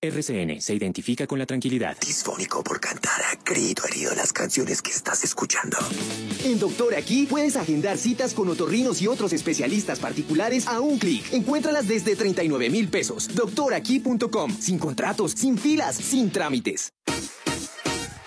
RCN se identifica con la tranquilidad. Disfónico por cantar a grito herido las canciones que estás escuchando. En Doctor Aquí puedes agendar citas con otorrinos y otros especialistas particulares a un clic. Encuéntralas desde 39 mil pesos. Doctoraquí.com. Sin contratos, sin filas, sin trámites.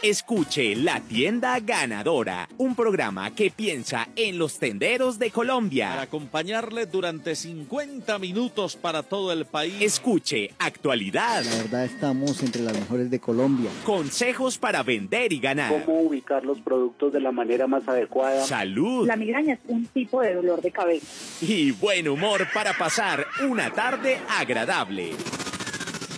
Escuche La Tienda Ganadora, un programa que piensa en los tenderos de Colombia. Para acompañarle durante 50 minutos para todo el país. Escuche Actualidad. La verdad estamos entre las mejores de Colombia. Consejos para vender y ganar. Cómo ubicar los productos de la manera más adecuada. Salud. La migraña es un tipo de dolor de cabeza. Y buen humor para pasar una tarde agradable.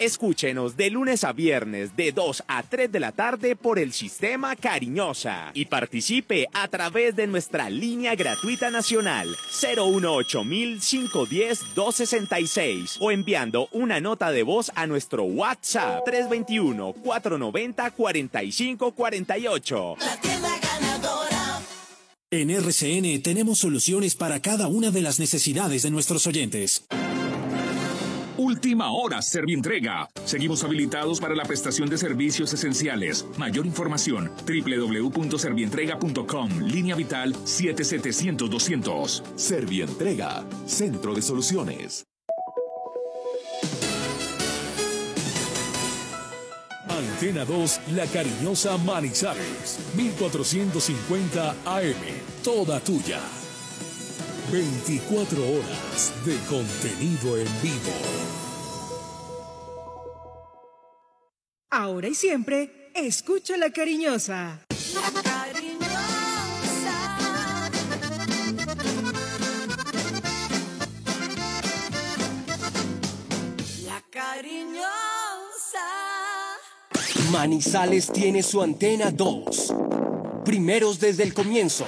Escúchenos de lunes a viernes de 2 a 3 de la tarde por el sistema Cariñosa y participe a través de nuestra línea gratuita nacional 018-510-266 o enviando una nota de voz a nuestro WhatsApp 321-490-4548. La tienda ganadora. En RCN tenemos soluciones para cada una de las necesidades de nuestros oyentes. Última hora Servientrega. Seguimos habilitados para la prestación de servicios esenciales. Mayor información www.servientrega.com. Línea Vital 7700-200. Servientrega. Centro de Soluciones. Antena 2, La Cariñosa Manizales. 1450 AM. Toda tuya. 24 horas de contenido en vivo. Ahora y siempre, escucha la cariñosa. La cariñosa. La cariñosa. Manizales tiene su antena 2. Primeros desde el comienzo.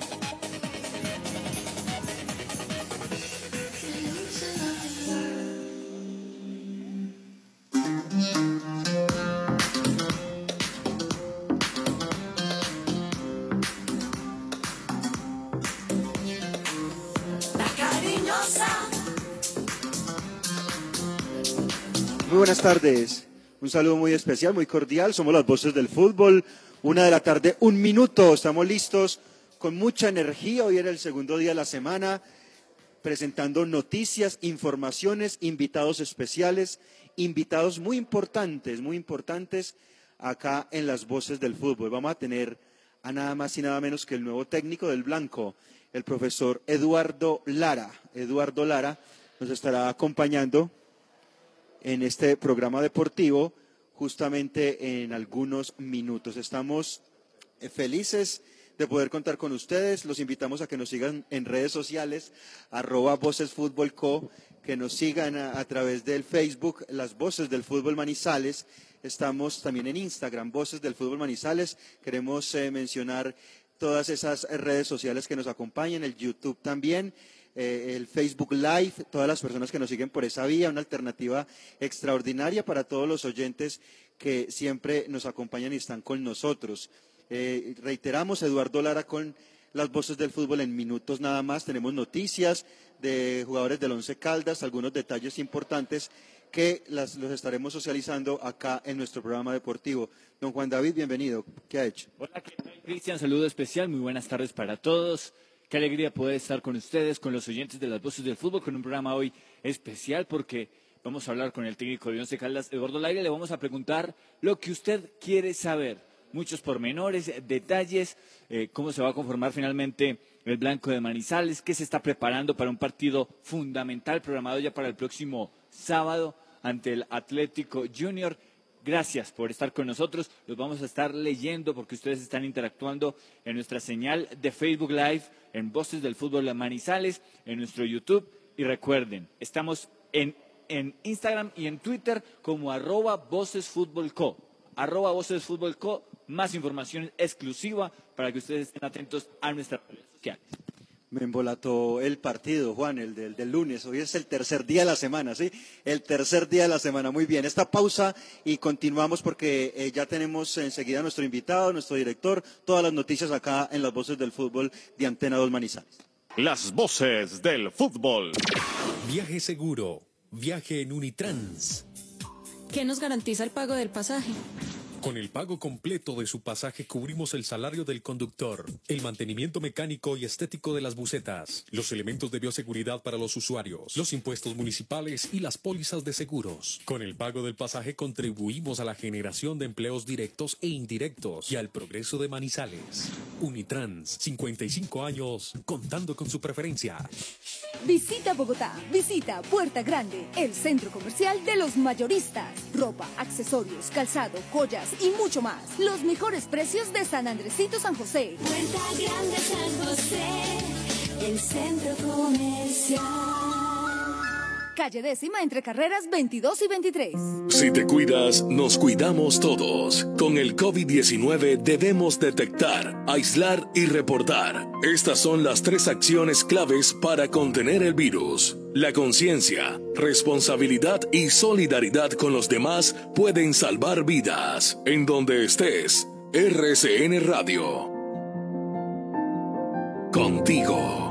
Buenas tardes. Un saludo muy especial, muy cordial. Somos las voces del fútbol. Una de la tarde, un minuto. Estamos listos con mucha energía. Hoy era el segundo día de la semana presentando noticias, informaciones, invitados especiales, invitados muy importantes, muy importantes acá en las voces del fútbol. Vamos a tener a nada más y nada menos que el nuevo técnico del Blanco, el profesor Eduardo Lara. Eduardo Lara nos estará acompañando en este programa deportivo justamente en algunos minutos. Estamos eh, felices de poder contar con ustedes. Los invitamos a que nos sigan en redes sociales, arroba Voces Fútbol Co, que nos sigan a, través del Facebook, las Voces del Fútbol Manizales. Estamos también en Instagram, Voces del Fútbol Manizales. Queremos eh, mencionar todas esas redes sociales que nos acompañan, el YouTube también eh, el Facebook Live, todas las personas que nos siguen por esa vía, una alternativa extraordinaria para todos los oyentes que siempre nos acompañan y están con nosotros. Eh, reiteramos, Eduardo Lara con las voces del fútbol en minutos nada más. Tenemos noticias de jugadores del Once Caldas, algunos detalles importantes que los estaremos socializando acá en nuestro programa deportivo. Don Juan David, bienvenido. ¿Qué ha hecho? Hola, ¿qué tal, Cristian? Saludo especial, muy buenas tardes para todos. Qué alegría poder estar con ustedes, con los oyentes de las voces del fútbol, con un programa hoy especial porque vamos a hablar con el técnico de Once Caldas, Eduardo Laire, le vamos a preguntar lo que usted quiere saber, muchos pormenores, detalles, eh, cómo se va a conformar finalmente el Blanco de Manizales, qué se está preparando para un partido fundamental programado ya para el próximo sábado ante el Atlético Junior. Gracias por estar con nosotros. Los vamos a estar leyendo porque ustedes están interactuando en nuestra señal de Facebook Live, en Voces del Fútbol de Manizales, en nuestro YouTube. Y recuerden, estamos en, en Instagram y en Twitter como arroba Voces Fútbol Co. Arroba Voces Fútbol Co. Más información exclusiva para que ustedes estén atentos a nuestras redes sociales. Me embolató el partido, Juan, el del, del, lunes. Hoy es el tercer día de la semana, ¿sí? El tercer día de la semana. Muy bien. Esta pausa y continuamos porque eh, ya tenemos enseguida a nuestro invitado, nuestro director, todas las noticias acá en las voces del fútbol de Antena 2 Manizales. Las voces del fútbol. Viaje seguro. Viaje en Unitrans. ¿Qué nos garantiza el pago del pasaje? Con el pago completo de su pasaje cubrimos el salario del conductor, el mantenimiento mecánico y estético de las bucetas, los elementos de bioseguridad para los usuarios, los impuestos municipales y las pólizas de seguros. Con el pago del pasaje contribuimos a la generación de empleos directos e indirectos y al progreso de Manizales. Unitrans, 55 años, contando con su preferencia. Visita Bogotá, visita Puerta Grande, el centro comercial de los mayoristas. Ropa, accesorios, calzado, joyas y mucho más. Los mejores precios de San Andresito San José. Puerta Grande San José, el centro comercial. Calle décima entre carreras 22 y 23. Si te cuidas, nos cuidamos todos. Con el COVID-19 debemos detectar, aislar y reportar. Estas son las tres acciones claves para contener el virus. La conciencia, responsabilidad y solidaridad con los demás pueden salvar vidas. En donde estés, RCN Radio. Contigo.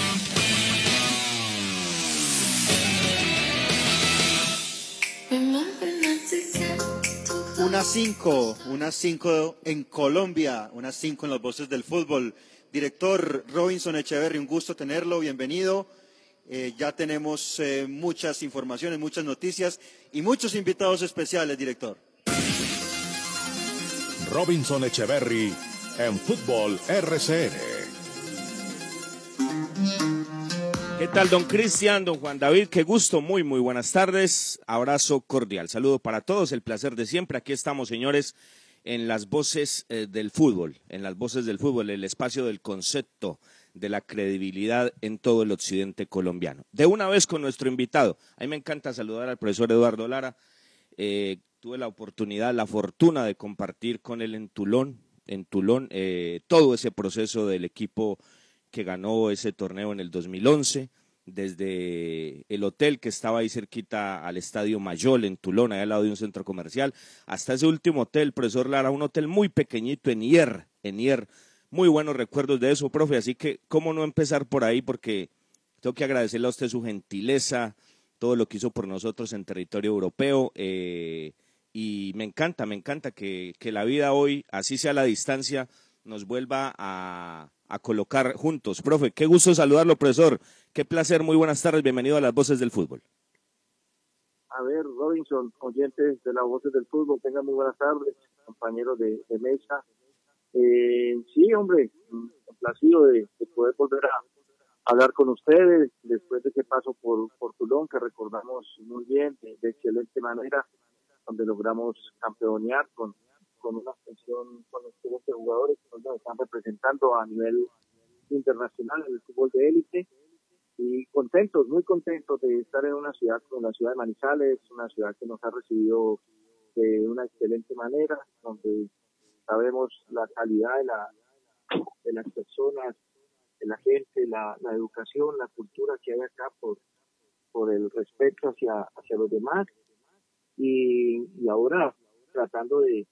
Unas cinco, unas cinco en Colombia, unas cinco en las voces del fútbol. Director Robinson Echeverry, un gusto tenerlo, bienvenido. Eh, ya tenemos eh, muchas informaciones, muchas noticias y muchos invitados especiales, director. Robinson Echeverry en Fútbol RCN. ¿Qué tal, don Cristian, don Juan David? Qué gusto, muy, muy buenas tardes. Abrazo cordial. Saludo para todos, el placer de siempre. Aquí estamos, señores, en las voces eh, del fútbol, en las voces del fútbol, el espacio del concepto, de la credibilidad en todo el occidente colombiano. De una vez con nuestro invitado. A mí me encanta saludar al profesor Eduardo Lara. Eh, tuve la oportunidad, la fortuna de compartir con él en Tulón, en Tulón, eh, todo ese proceso del equipo que ganó ese torneo en el 2011, desde el hotel que estaba ahí cerquita al Estadio Mayol en Tulón, allá al lado de un centro comercial, hasta ese último hotel, profesor Lara, un hotel muy pequeñito en Hier, en Hier. Muy buenos recuerdos de eso, profe, así que cómo no empezar por ahí, porque tengo que agradecerle a usted su gentileza, todo lo que hizo por nosotros en territorio europeo. Eh, y me encanta, me encanta que, que, la vida hoy, así sea la distancia, nos vuelva a, a, colocar juntos. Profe, qué gusto saludarlo, profesor. Qué placer, muy buenas tardes, bienvenido a las voces del fútbol. A ver, Robinson, oyentes de las voces del fútbol, tengan muy buenas tardes, compañeros de, de mesa. Eh, sí, hombre, complacido de, de poder volver a hablar con ustedes después de ese paso por, por Tulón, que recordamos muy bien, de, de excelente manera, donde logramos campeonear con, con una extensión con excelentes jugadores que nos están representando a nivel internacional en el fútbol de élite. Y contentos, muy contentos de estar en una ciudad como la ciudad de Manizales, una ciudad que nos ha recibido de una excelente manera, donde sabemos la calidad de, la, de las personas, de la gente, la, la educación, la cultura que hay acá por, por el respeto hacia, hacia los demás. Y ahora tratando de,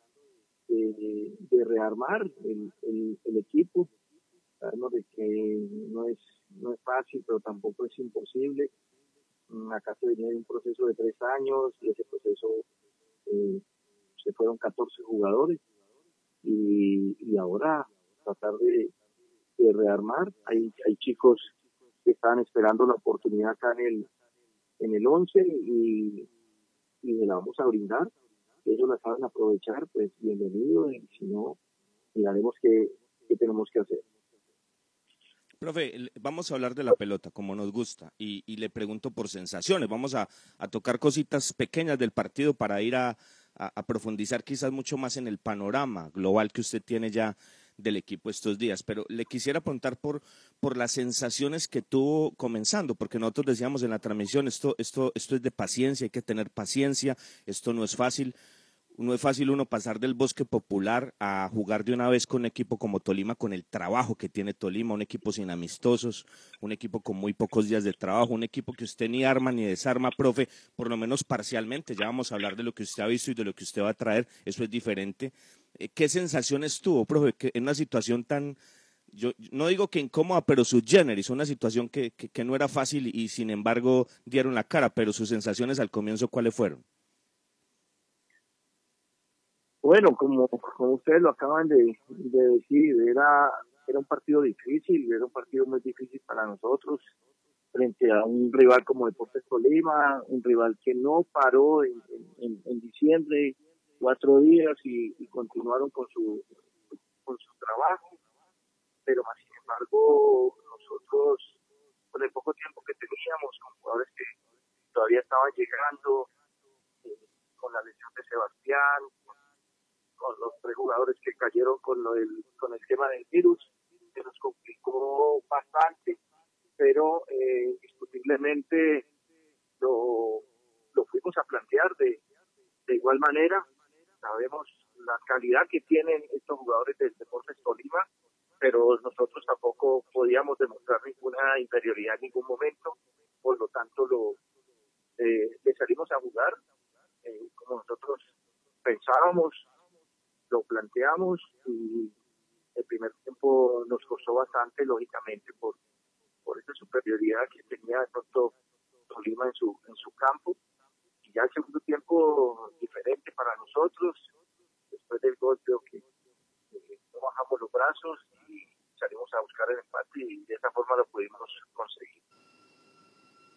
de, rearmar el, el, equipo. Sabemos de que no es, no es fácil, pero tampoco es imposible. Acá se venía un proceso de tres años y ese proceso eh, se fueron 14 jugadores y, y ahora tratar de, de rearmar. Hay, hay chicos que están esperando la oportunidad acá en el, en el 11 y, y la vamos a brindar. Ellos la saben aprovechar, pues bienvenido y si no, miraremos qué, qué tenemos que hacer. Profe, vamos a hablar de la pelota como nos gusta y, y le pregunto por sensaciones. Vamos a, a, tocar cositas pequeñas del partido para ir a, a, profundizar quizás mucho más en el panorama global que usted tiene ya del equipo estos días. Pero le quisiera preguntar por, por las sensaciones que tuvo comenzando, porque nosotros decíamos en la transmisión, esto, esto, esto es de paciencia, hay que tener paciencia, esto no es fácil no es fácil uno pasar del bosque popular a jugar de una vez con un equipo como Tolima, con el trabajo que tiene Tolima, un equipo sin amistosos, un equipo con muy pocos días de trabajo, un equipo que usted ni arma ni desarma, profe, por lo menos parcialmente. Ya vamos a hablar de lo que usted ha visto y de lo que usted va a traer, eso es diferente. Eh, ¿Qué sensaciones tuvo, profe, que en una situación tan, yo no digo que incómoda, pero su generis, una situación que, que, que no era fácil y sin embargo dieron la cara, pero sus sensaciones al comienzo, ¿cuáles fueron? Bueno, como, como ustedes lo acaban de, de, decir, era, era un partido difícil, era un partido muy difícil para nosotros, frente a un rival como Deportes Tolima, un rival que no paró en, en, diciembre cuatro días y, continuaron con su, con su trabajo, pero más sin embargo nosotros, con el poco tiempo que teníamos, con jugadores que todavía estaban llegando, eh, con la lesión de Sebastián, jugadores que cayeron con, del, con el tema del virus, se nos complicó bastante, pero eh, indiscutiblemente lo, lo fuimos a plantear de, de igual manera. Sabemos la calidad que tienen estos jugadores del Deportes Tolima, pero nosotros tampoco podíamos demostrar ninguna interioridad en ningún momento, por lo tanto lo eh, le salimos a jugar eh, como nosotros pensábamos lo planteamos y el primer tiempo nos costó bastante, lógicamente, por, por esa superioridad que tenía de pronto Tolima en su, en su campo. Y ya el segundo tiempo diferente para nosotros, después del gol creo que eh, no bajamos los brazos y salimos a buscar el empate y de esa forma lo pudimos conseguir.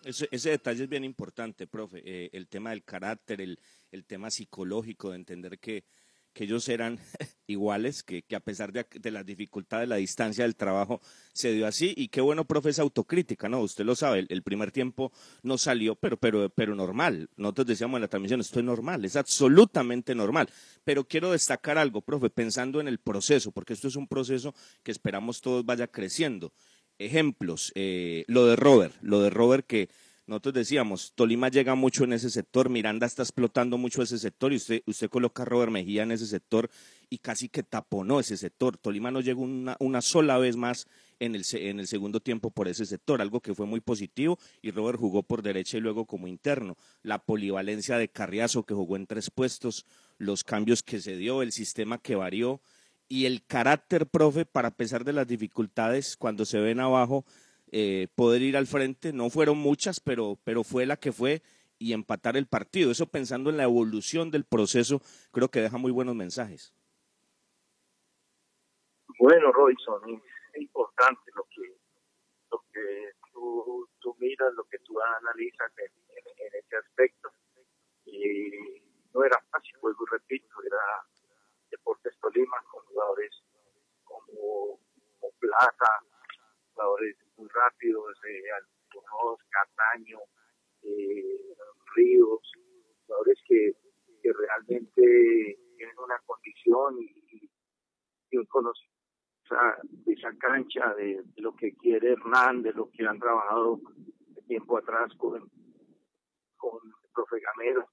Ese, ese, detalle es bien importante, profe. Eh, el tema del carácter, el, el tema psicológico, de entender que, que ellos eran iguales, que, que a pesar de, de, las dificultades, la distancia del trabajo se dio así. Y qué bueno, profe, esa autocrítica, ¿no? Usted lo sabe, el, el, primer tiempo no salió, pero, pero, pero normal. Nosotros decíamos en la transmisión, esto es normal, es absolutamente normal. Pero quiero destacar algo, profe, pensando en el proceso, porque esto es un proceso que esperamos todos vaya creciendo. Ejemplos, eh, lo de Robert, lo de Robert que nosotros decíamos, Tolima llega mucho en ese sector, Miranda está explotando mucho ese sector y usted, usted coloca a Robert Mejía en ese sector y casi que taponó ese sector. Tolima no llegó una, una sola vez más en el, en el segundo tiempo por ese sector, algo que fue muy positivo y Robert jugó por derecha y luego como interno. La polivalencia de Carriazo que jugó en tres puestos, los cambios que se dio, el sistema que varió y el carácter, profe, para pesar de las dificultades cuando se ven abajo, eh, poder ir al frente. No fueron muchas, pero, pero fue la que fue y empatar el partido. Eso pensando en la evolución del proceso, creo que deja muy buenos mensajes. Bueno, Robinson, es importante lo que, lo que tú, miras, lo que tú analizas en, ese aspecto. Y no era fácil, pues repito, era Deportes Tolima con jugadores como, como Plata, jugadores muy rápidos, eh, Alfonso, Cataño, Ríos, jugadores que, que realmente tienen una condición y, un conocimiento de esa cancha, de, lo que quiere Hernán, de lo que han trabajado tiempo atrás con, con el profe Gamero,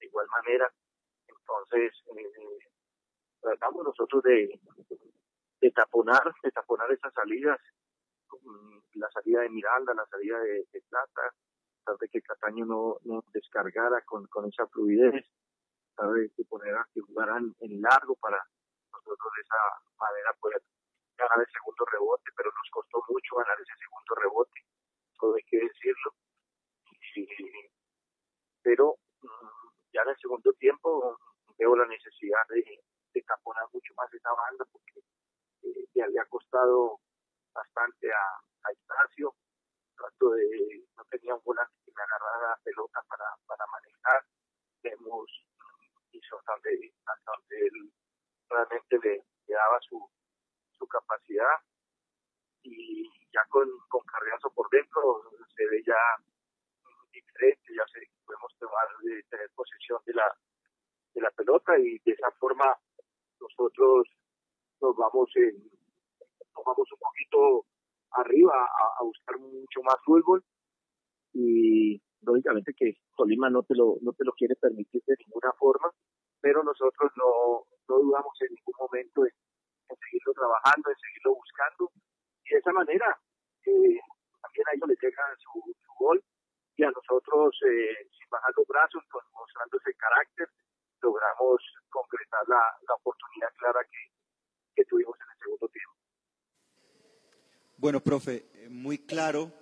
de igual manera. Entonces, eh, tratamos nosotros de, de taponar, de taponar esas salidas la salida de Miranda, la salida de, de Plata, de que Cataño no, descargara con, esa fluidez, de que poner a que jugaran en largo para nosotros de esa manera poder ganar el segundo rebote, pero nos costó mucho ganar ese segundo rebote, todo hay que decirlo. Pero mm, ya en el segundo tiempo veo la necesidad de, de taponar mucho más esa banda porque eh, le había costado bastante a, a Ignacio. Trato de, no tenía un volante que me agarrara la pelota para, para manejar. Hemos hizo donde él realmente le, le daba su, su capacidad y ya con, con Carriazo por dentro se ve ya diferente, ya se, podemos tomar, de tener posesión de la, de la pelota y de esa forma nosotros nos vamos en, nos vamos un poquito arriba a, buscar mucho más fútbol. Y lógicamente que Tolima no te lo no te lo quiere permitir de ninguna forma pero nosotros no, no dudamos en ningún momento en, seguirlo trabajando en seguirlo buscando. Y de esa manera eh, también a ellos les llega su, su gol. Y a nosotros eh, sin bajar los brazos con, mostrando ese carácter logramos concretar la, la oportunidad clara que, que tuvimos en el segundo tiempo Bueno, profe, eh, muy claro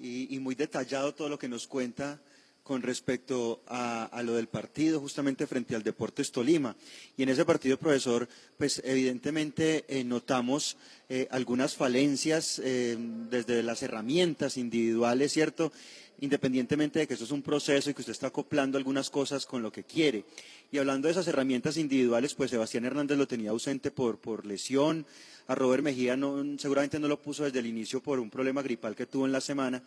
y, muy detallado todo lo que nos cuenta con respecto a, lo del partido justamente frente al Deportes Tolima. Y en ese partido, profesor, pues evidentemente eh, notamos eh, algunas falencias desde las herramientas individuales, ¿cierto? Independientemente de que eso es un proceso y que usted está acoplando algunas cosas con lo que quiere. Y hablando de esas herramientas individuales, pues Sebastián Hernández lo tenía ausente por, por lesión, a Robert Mejía no, seguramente no lo puso desde el inicio por un problema gripal que tuvo en la semana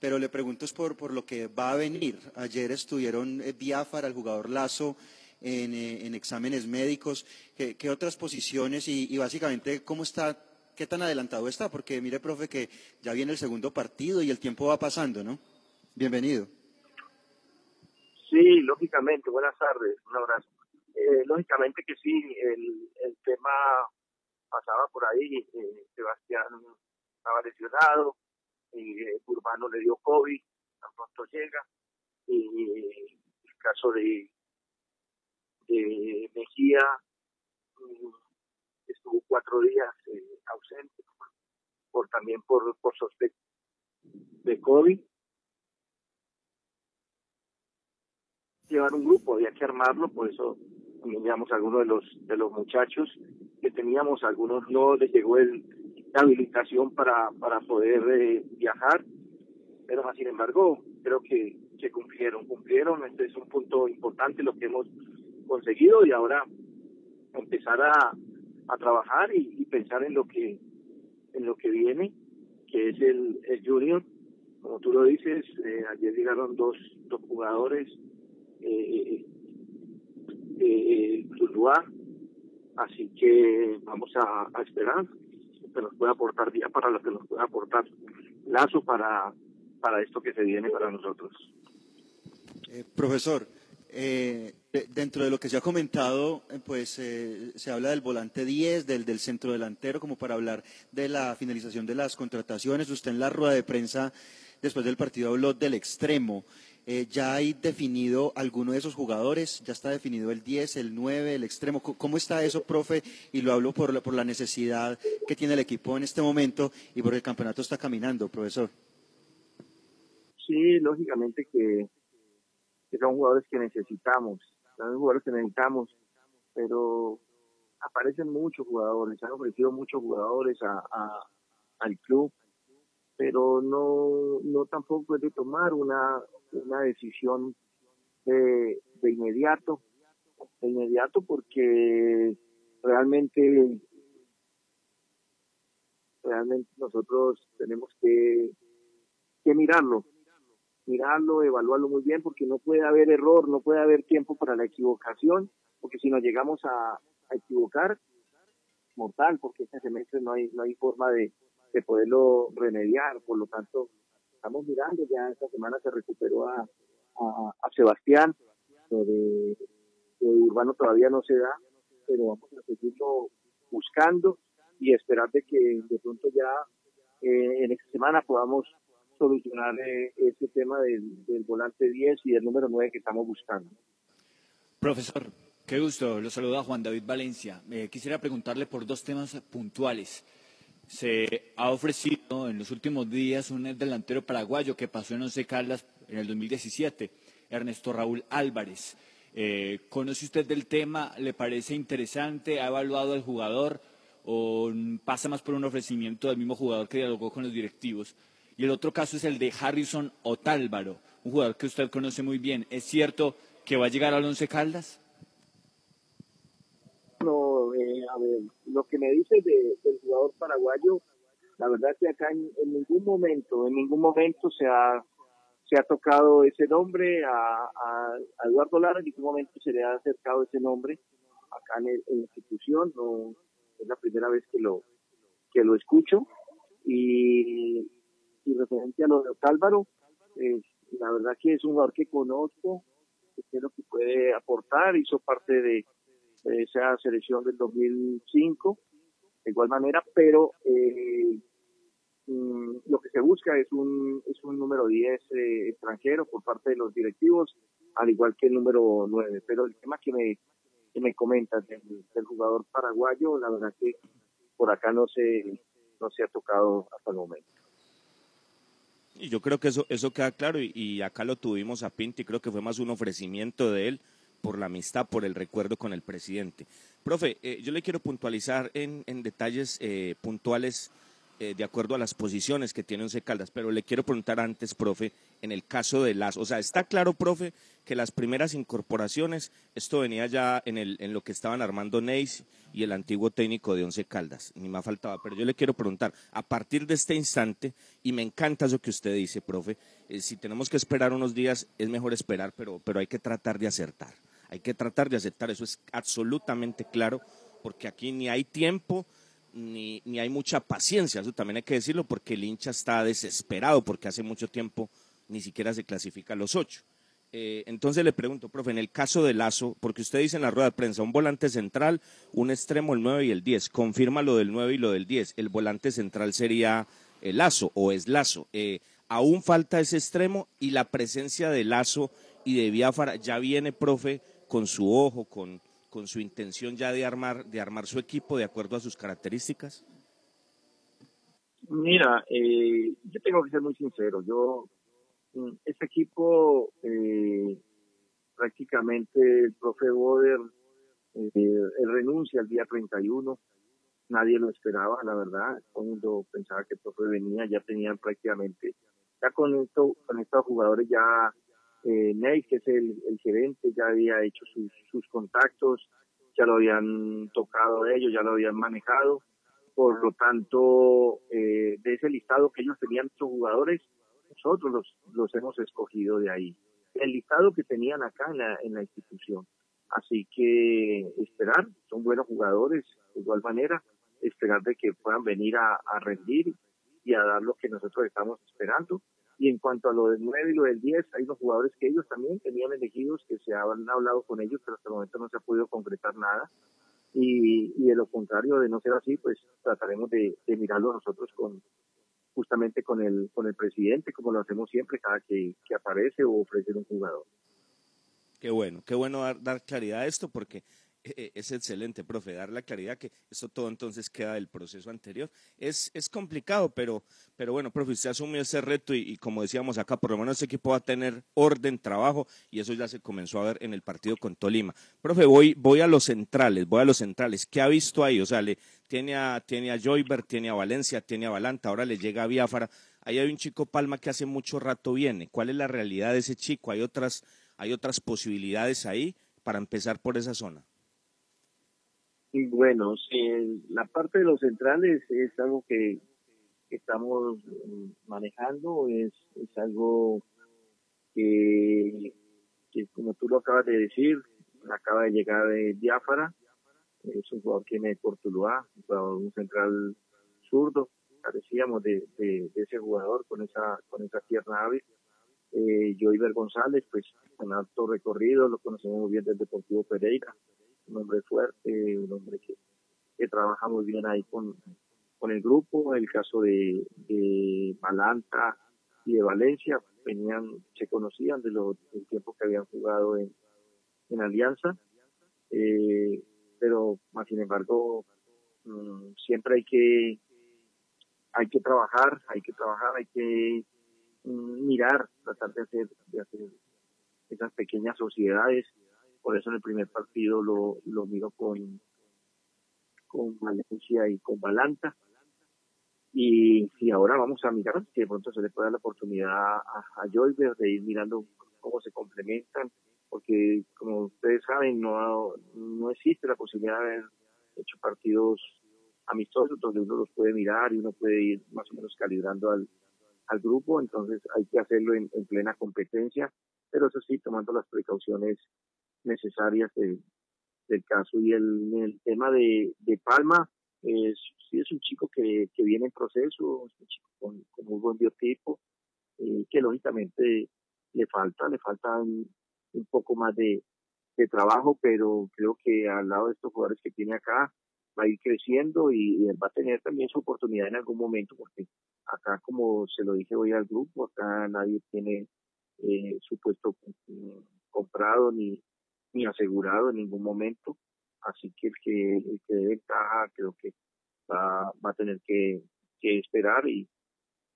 pero le pregunto es por, por lo que va a venir. Ayer estuvieron eh, Biafara, el jugador Lazo, en, eh, en exámenes médicos. ¿Qué, qué otras posiciones y, básicamente cómo está, qué tan adelantado está? Porque mire, profe, que ya viene el segundo partido y el tiempo va pasando, ¿no? Bienvenido. Sí, lógicamente. Buenas tardes. Un abrazo. Eh, lógicamente que sí, el, el tema pasaba por ahí. Eh, Sebastián estaba lesionado eh, Urbano le dio COVID, tan pronto llega, y el caso de, de Mejía mm, estuvo cuatro días eh, ausente por también por, por sospecha de COVID. Llevar un grupo, había que armarlo, por eso a algunos de los de los muchachos que teníamos, algunos no les llegó el, la habilitación para, para poder eh, viajar, pero sin embargo creo que, que cumplieron, cumplieron, este es un punto importante lo que hemos conseguido y ahora empezar a, a trabajar y, y, pensar en lo que en lo que viene, que es el, el junior, como tú lo dices, eh, ayer llegaron dos, dos jugadores eh, eh, Tuluá, así que vamos a, a esperar que nos pueda aportar día para lo que nos pueda aportar Lazo para, para esto que se viene para nosotros. Eh, profesor, eh, dentro de lo que se ha comentado, eh, pues eh, se habla del volante 10, del, del centro delantero, como para hablar de la finalización de las contrataciones. Usted en la rueda de prensa después del partido habló del extremo. Eh, ¿Ya hay definido alguno de esos jugadores? ¿Ya está definido el 10, el 9, el extremo? ¿Cómo está eso, profe? Y lo hablo por la, por la necesidad que tiene el equipo en este momento y porque el campeonato está caminando, profesor. Sí, lógicamente que, son jugadores que necesitamos, son jugadores que necesitamos, pero aparecen muchos jugadores, han ofrecido muchos jugadores a, al club, pero no, no tampoco es de tomar una, una decisión de, de inmediato, de inmediato porque realmente realmente nosotros tenemos que, que mirarlo, mirarlo, evaluarlo muy bien, porque no puede haber error, no puede haber tiempo para la equivocación, porque si nos llegamos a, a equivocar, mortal, porque este semestre no hay, no hay forma de, de poderlo remediar, por lo tanto, estamos mirando, ya esta semana se recuperó a, a, a Sebastián, lo de, de Urbano todavía no se da, pero vamos a seguirlo buscando y esperar de que de pronto ya eh, en esta semana podamos solucionar eh, ese tema del, del, volante 10 y del número 9 que estamos buscando. Profesor, qué gusto. Lo saluda Juan David Valencia. Eh, quisiera preguntarle por dos temas puntuales. Se ha ofrecido en los últimos días un delantero paraguayo que pasó en Once Caldas en el 2017, Ernesto Raúl Álvarez. Eh, ¿Conoce usted del tema? ¿Le parece interesante? ¿Ha evaluado al jugador? ¿O pasa más por un ofrecimiento del mismo jugador que dialogó con los directivos? Y el otro caso es el de Harrison Otálvaro, un jugador que usted conoce muy bien. ¿Es cierto que va a llegar al Once Caldas? No, eh, a ver, lo que me dice de, del jugador paraguayo, la verdad que acá en, ningún momento, en ningún momento se ha, se ha tocado ese nombre a, Eduardo Lara, en ningún momento se le ha acercado ese nombre acá en, la institución, no, es la primera vez que lo, que lo escucho. Y, y referente a lo de Otálvaro, la verdad que es un jugador que conozco, que sé lo que puede aportar, hizo parte de, esa selección del 2005, de igual manera, pero eh, mm, lo que se busca es un, es un número 10 eh, extranjero por parte de los directivos, al igual que el número 9. Pero el tema que me, que me comentas del, jugador paraguayo, la verdad que por acá no se, no se ha tocado hasta el momento. Y yo creo que eso, eso queda claro y, acá lo tuvimos a Pinti, creo que fue más un ofrecimiento de él por la amistad, por el recuerdo con el presidente. Profe, eh, yo le quiero puntualizar en, detalles eh, puntuales eh, de acuerdo a las posiciones que tiene Once Caldas, pero le quiero preguntar antes, profe, en el caso de las, o sea, está claro, profe, que las primeras incorporaciones, esto venía ya en, el, en lo que estaban armando Neis y el antiguo técnico de Once Caldas, ni más faltaba, pero yo le quiero preguntar, a partir de este instante, y me encanta eso que usted dice, profe, eh, si tenemos que esperar unos días, es mejor esperar, pero, pero hay que tratar de acertar, hay que tratar de aceptar, eso es absolutamente claro, porque aquí ni hay tiempo, ni, ni, hay mucha paciencia, eso también hay que decirlo, porque el hincha está desesperado, porque hace mucho tiempo ni siquiera se clasifica a los ocho. Eh, entonces le pregunto, profe, en el caso de Lazo, porque usted dice en la rueda de prensa, un volante central, un extremo, el 9 y el 10, confirma lo del 9 y lo del 10, el volante central sería el Lazo o es Lazo. Eh, aún falta ese extremo y la presencia de Lazo y de Biafara ya viene, profe, con su ojo, con, con su intención ya de armar, de armar su equipo de acuerdo a sus características? Mira, eh, yo tengo que ser muy sincero. Yo, este equipo, eh, prácticamente el profe Boder, eh, él renuncia el día 31. Nadie lo esperaba, la verdad. Todo mundo pensaba que el profe venía, ya tenían prácticamente, ya con esto, con estos jugadores ya eh, Ney, que es el, el, gerente, ya había hecho sus, sus, contactos, ya lo habían tocado ellos, ya lo habían manejado. Por lo tanto, eh, de ese listado que ellos tenían sus jugadores, nosotros los, los hemos escogido de ahí. El listado que tenían acá en la, en la institución. Así que esperar, son buenos jugadores, de igual manera, esperar de que puedan venir a, a rendir y a dar lo que nosotros estamos esperando y en cuanto a lo del 9 y lo del 10, hay unos jugadores que ellos también tenían elegidos, que se han hablado con ellos, pero hasta el momento no se ha podido concretar nada. Y, y de lo contrario, de no ser así, pues trataremos de, de mirarlo nosotros con justamente con el con el presidente, como lo hacemos siempre cada que, que aparece o ofrece un jugador. Qué bueno, qué bueno dar, dar claridad a esto, porque es excelente, profe, dar la claridad que eso todo entonces queda del proceso anterior. Es, es complicado, pero, pero bueno, profe, usted asumió ese reto y, como decíamos acá, por lo menos este equipo va a tener orden, trabajo y eso ya se comenzó a ver en el partido con Tolima. Profe, voy, voy a los centrales, voy a los centrales. ¿Qué ha visto ahí? O sea, le, tiene, a, tiene a Joybert, tiene a Valencia, tiene a Valanta, ahora le llega a Biafara. Ahí hay un chico Palma que hace mucho rato viene. ¿Cuál es la realidad de ese chico? ¿Hay otras, hay otras posibilidades ahí para empezar por esa zona? Bueno, la parte de los centrales es algo que estamos manejando, es, es algo que, como tú lo acabas de decir, acaba de llegar de Diáfara, es un jugador que viene de Cortuluá, un central zurdo, carecíamos de, de, de, ese jugador con esa, con esa pierna hábil. Eh, Joiber González, pues con alto recorrido, lo conocemos muy bien del Deportivo Pereira, un hombre fuerte, un hombre que, que trabaja muy bien ahí con, con el grupo. El caso de, de Malanta y de Valencia venían, se conocían de lo, del tiempo que habían jugado en, en Alianza, eh, pero más sin embargo mmm, siempre hay que hay que trabajar, hay que trabajar, hay que mmm, mirar, tratar de hacer, de hacer esas pequeñas sociedades por eso en el primer partido lo, lo miro con, con Valencia y con Balanta. Y, y ahora vamos a mirar si de pronto se le puede dar la oportunidad a, a Joyver de ir mirando cómo se complementan, porque como ustedes saben, no, no existe la posibilidad de haber hecho partidos amistosos donde uno los puede mirar y uno puede ir más o menos calibrando al, al grupo, entonces hay que hacerlo en, en plena competencia, pero eso sí, tomando las precauciones necesarias del, caso. Y el, tema de, Palma, es, sí es un chico que, viene en proceso, es un chico con, con muy buen biotipo, eh, que lógicamente le falta, le falta un, poco más de, trabajo, pero creo que al lado de estos jugadores que tiene acá, va a ir creciendo y, él va a tener también su oportunidad en algún momento, porque acá, como se lo dije hoy al grupo, acá nadie tiene eh, su puesto comprado ni, ni asegurado en ningún momento, así que el que, el que debe ventaja creo que va, va a tener que, que esperar y,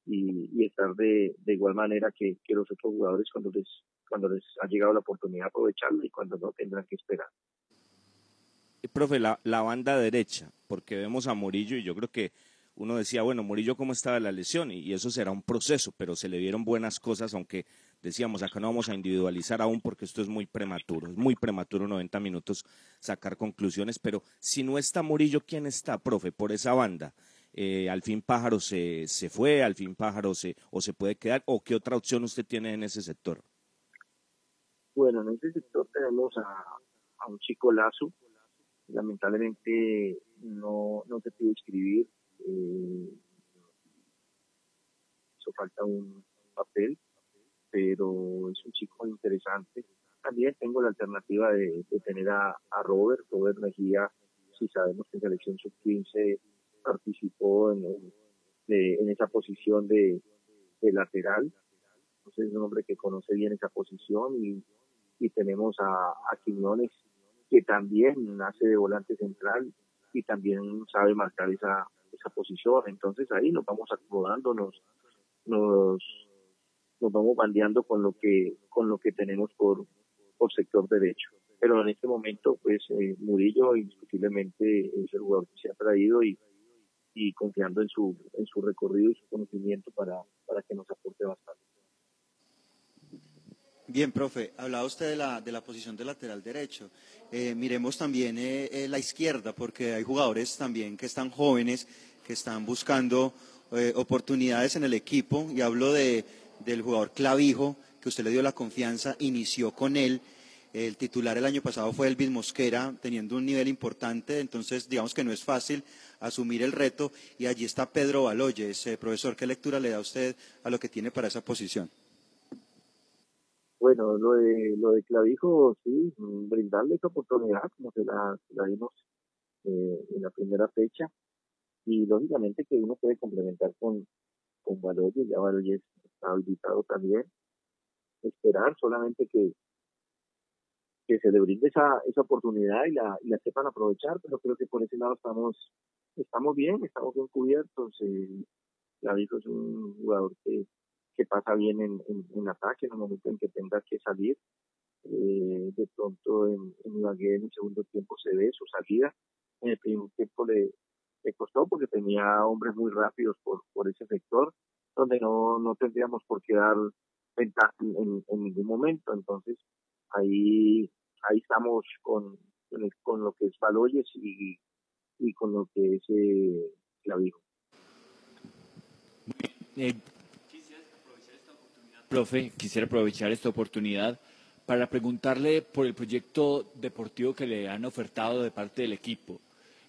y, y estar de, de igual manera que, que los otros jugadores cuando les, cuando les ha llegado la oportunidad aprovecharla y cuando no tendrán que esperar. Profe, la, la, banda derecha, porque vemos a Murillo y yo creo que uno decía, bueno, Murillo cómo estaba la lesión y, y eso será un proceso, pero se le dieron buenas cosas, aunque decíamos, acá no vamos a individualizar aún porque esto es muy prematuro, es muy prematuro 90 minutos sacar conclusiones, pero si no está Murillo, ¿quién está, profe, por esa banda? Eh, al fin Pájaro se, se fue, al fin Pájaro se, o se puede quedar, o qué otra opción usted tiene en ese sector? Bueno, en ese sector tenemos a, a un chico Lazo, lamentablemente no, no se pudo inscribir, eh, falta un papel, pero es un chico interesante. También tengo la alternativa de, tener a, a, Robert, Robert Mejía, si sabemos que en selección sub-15 participó en, en esa posición de, de lateral, entonces es un hombre que conoce bien esa posición y, y tenemos a, a Quiñones que también nace de volante central y también sabe marcar esa, esa posición. Entonces ahí nos vamos acomodando, nos, nos vamos bandeando con lo que, con lo que tenemos por, por sector derecho. Pero en este momento, pues eh, Murillo indiscutiblemente es el jugador que se ha traído y, y confiando en su, en su recorrido y su conocimiento para, para que nos aporte bastante. Bien, profe, hablaba usted de la, de la posición de lateral derecho. Eh, miremos también eh, eh, la izquierda, porque hay jugadores también que están jóvenes, que están buscando eh, oportunidades en el equipo, y hablo de, del jugador Clavijo, que usted le dio la confianza, inició con él. El titular el año pasado fue Elvis Mosquera, teniendo un nivel importante, entonces digamos que no es fácil asumir el reto. Y allí está Pedro Baloyes. profesor, ¿qué lectura le da usted a lo que tiene para esa posición? Bueno, lo de, lo de Clavijo, sí, brindarle esa oportunidad como se la, la dimos eh, en la primera fecha. Y lógicamente que uno puede complementar con, con Baloyes, ya Baloyes está habilitado también. Esperar solamente que, que se le brinde esa, esa oportunidad y la, y la sepan aprovechar, pero creo que por ese lado estamos, estamos bien, estamos bien cubiertos. Eh, Clavijo es un jugador que que pasa bien en, en, ataque en el momento en que tenga que salir. Eh, de pronto en, en en el segundo tiempo se ve su salida. En el primer tiempo le, le costó porque tenía hombres muy rápidos por, por ese sector, donde no, no tendríamos por qué dar ventaja en, en ningún momento. Entonces, ahí, ahí estamos con, con lo que es Baloyes y, y con lo que es eh, Clavijo. Eh, Profe, quisiera aprovechar esta oportunidad para preguntarle por el proyecto deportivo que le han ofertado de parte del equipo.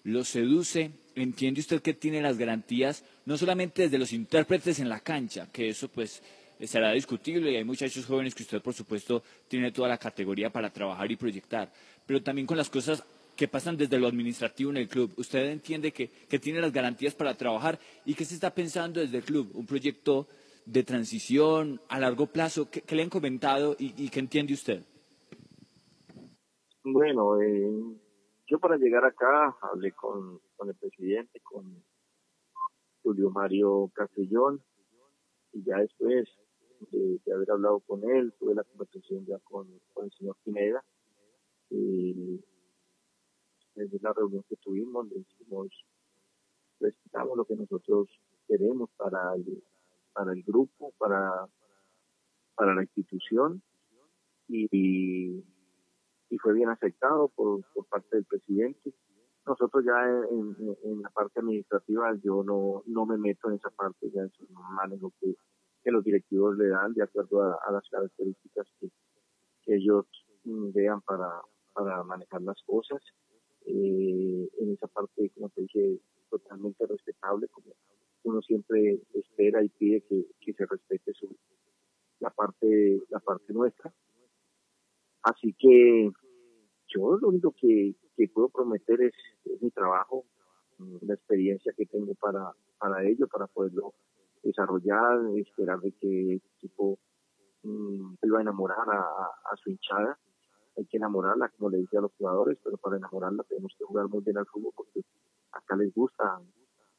¿Lo seduce? ¿Entiende usted que tiene las garantías no solamente desde los intérpretes en la cancha, que eso pues será discutible y hay muchachos jóvenes que usted por supuesto tiene toda la categoría para trabajar y proyectar, pero también con las cosas que pasan desde lo administrativo en el club. ¿Usted entiende que, que tiene las garantías para trabajar y qué se está pensando desde el club? Un proyecto de transición a largo plazo? ¿Qué, le han comentado y, y, qué entiende usted? Bueno, eh, yo para llegar acá hablé con, con el presidente, con Julio Mario Castellón, y ya después de, haber hablado con él, tuve la conversación ya con, con el señor Pineda, Eh, desde la reunión que tuvimos, le dijimos, respetamos lo que nosotros queremos para el, para el grupo, para, para la institución y, y fue bien aceptado por, por parte del presidente. Nosotros ya en, en, la parte administrativa yo no, no me meto en esa parte, ya es un manejo que, que los directivos le dan de acuerdo a, a las características que, que ellos vean para, para manejar las cosas. Eh, en esa parte, como te dije, totalmente respetable, como uno siempre espera y pide que, que se respete su, la parte la parte nuestra. Así que yo lo único que, que puedo prometer es, mi trabajo, mm, la experiencia que tengo para, para ello, para poderlo desarrollar, esperar de que el equipo mmm, va a enamorar a, a, su hinchada. Hay que enamorarla, como le dije a los jugadores, pero para enamorarla tenemos que jugar muy bien al fútbol porque acá les gusta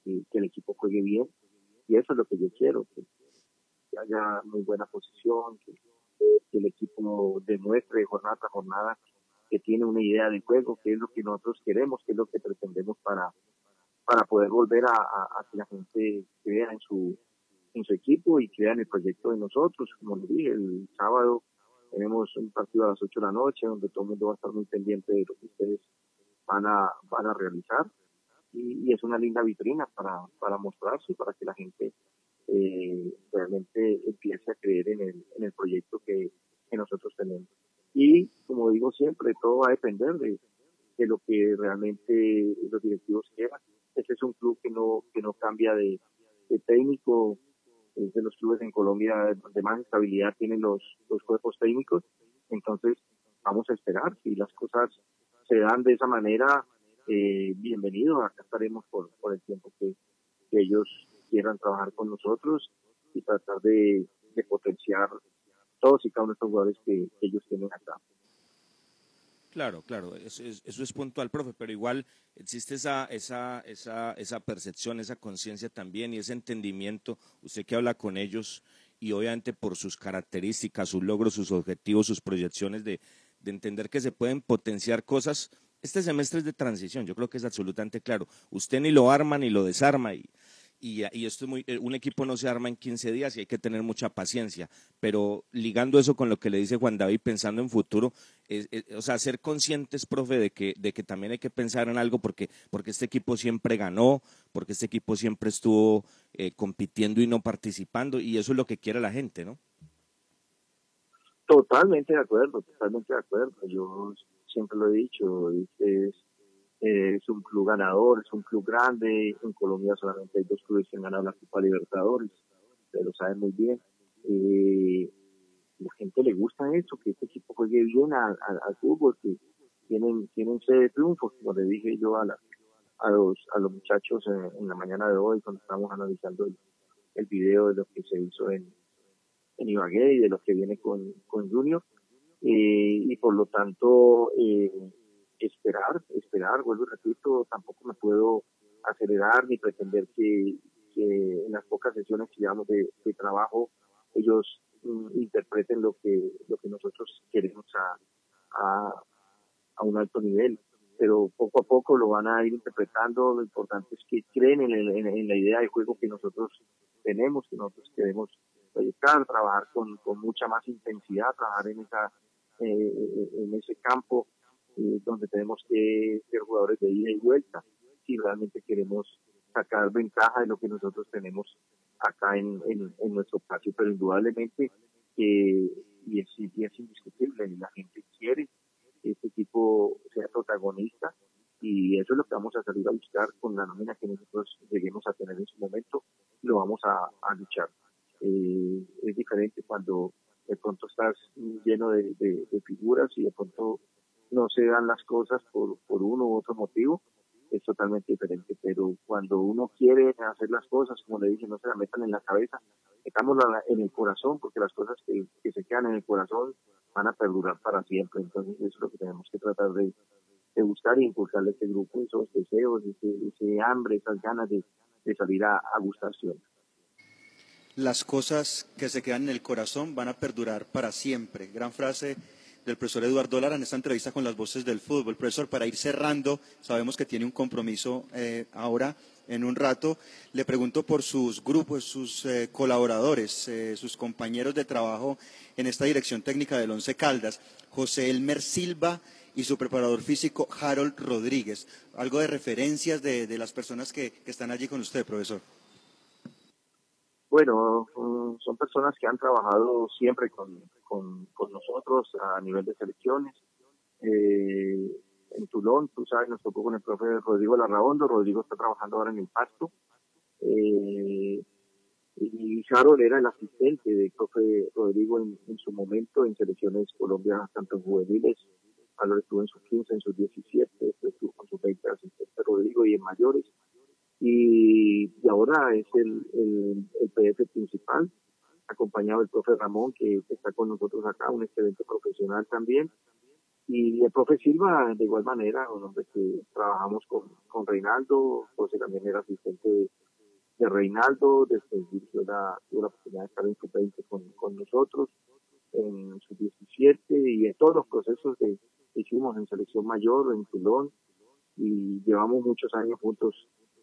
que, que el equipo juegue bien y eso es lo que yo quiero, que, que haya muy buena posición, que, que el equipo demuestre jornada tras jornada que tiene una idea de juego, que es lo que nosotros queremos, que es lo que pretendemos para, para poder volver a, a, que la gente crea en su, en su equipo y crea en el proyecto de nosotros. Como les dije, el sábado tenemos un partido a las 8 de la noche donde todo el mundo va a estar muy pendiente de lo que ustedes van a, van a realizar. Y, y es una linda vitrina para, para mostrarse para que la gente eh, realmente empiece a creer en el, en el proyecto que, que nosotros tenemos. Y como digo siempre, todo va a depender de, de lo que realmente los directivos quieran. Este es un club que no, que no cambia de, de técnico, es de los clubes en Colombia donde más estabilidad tienen los, los cuerpos técnicos. Entonces, vamos a esperar. Si las cosas se dan de esa manera, eh, bienvenido. Acá estaremos por, por el tiempo que, que ellos quieran trabajar con nosotros y tratar de, potenciar todos y cada uno de estos jugadores que, ellos tienen acá. Claro, claro, eso es, eso es puntual, profe, pero igual existe esa, esa, esa, esa percepción, esa conciencia también y ese entendimiento, usted que habla con ellos y obviamente por sus características, sus logros, sus objetivos, sus proyecciones de, de entender que se pueden potenciar cosas. Este semestre es de transición, yo creo que es absolutamente claro. Usted ni lo arma ni lo desarma y, y, esto es muy, eh, un equipo no se arma en 15 días y hay que tener mucha paciencia, pero ligando eso con lo que le dice Juan David, pensando en futuro, o sea, ser conscientes, profe, de que, de que también hay que pensar en algo porque, porque este equipo siempre ganó, porque este equipo siempre estuvo eh, compitiendo y no participando, y eso es lo que quiere la gente, ¿no? Totalmente de acuerdo, totalmente de acuerdo. Yo siempre lo he dicho, es eh, es un club ganador, es un club grande. En Colombia solamente hay dos clubes que han ganado la Copa Libertadores, pero lo saben muy bien. Eh, la gente le gusta eso, que este equipo juegue bien al, fútbol, que tienen, tienen sed de triunfos, como le dije yo a, la, a, los, a los muchachos en, la mañana de hoy, cuando estábamos analizando el, el video de lo que se hizo en, en Ibagué y de lo que viene con, con Junior. Eh, y por lo tanto, eh, esperar, esperar, vuelvo y repito, tampoco me puedo acelerar ni pretender que, en las pocas sesiones que llevamos de, de trabajo ellos mm, interpreten lo que lo que nosotros queremos a, a, a, un alto nivel. Pero poco a poco lo van a ir interpretando. Lo importante es que creen en, el, en, la idea de juego que nosotros tenemos que nosotros queremos proyectar trabajar con, con mucha más intensidad trabajar en esa eh, en ese campo eh, donde tenemos que ser jugadores de ida y vuelta si realmente queremos sacar ventaja de lo que nosotros tenemos acá en, en, nuestro patio, pero indudablemente eh, y, es, y indiscutible, la gente quiere que este equipo sea protagonista y eso es lo que vamos a salir a buscar con la nómina que nosotros lleguemos a tener en su momento, lo vamos a, luchar. Eh, es diferente cuando de pronto estás lleno de, de figuras y de pronto no se dan las cosas por, por uno u otro motivo, es totalmente diferente. Pero cuando uno quiere hacer las cosas, como le dije, no se la metan en la cabeza, metámosla en el corazón, porque las cosas que, que se quedan en el corazón van a perdurar para siempre. Entonces, eso es lo que tenemos que tratar de, de buscar y impulsarle a este grupo, esos deseos, ese, ese hambre, esas ganas de, de salir a, a gustar siempre. Las cosas que se quedan en el corazón van a perdurar para siempre. Gran frase del profesor Eduardo Lara en esta entrevista con las voces del fútbol. Profesor, para ir cerrando, sabemos que tiene un compromiso eh, ahora en un rato. Le pregunto por sus grupos, sus eh, colaboradores, eh, sus compañeros de trabajo en esta dirección técnica del Once Caldas, José Elmer Silva y su preparador físico Harold Rodríguez. Algo de referencias de, las personas que están allí con usted, profesor. Bueno, mm, son personas que han trabajado siempre con, con, nosotros a nivel de selecciones. Eh, en Tulón, tú sabes, nos tocó con el profe Rodrigo Larraondo. Rodrigo está trabajando ahora en el Pasto. Eh, y Harold era el asistente del profe Rodrigo en, su momento en selecciones Colombia, tanto en juveniles, Harold estuvo en sus 15, en sus 17, después estuvo con sus 20 asistente Rodrigo y en mayores. Y, ahora es el, el, el PF principal, acompañado del profe Ramón, que está con nosotros acá, un excelente profesional también. Y el profe Silva, de igual manera, un hombre que trabajamos con, con Reinaldo, José también era asistente de, de Reinaldo, después dirigió la, tuvo la oportunidad de estar en su 20 con, con nosotros, en su 17 y en todos los procesos que hicimos en selección mayor, en Tulón, y llevamos muchos años juntos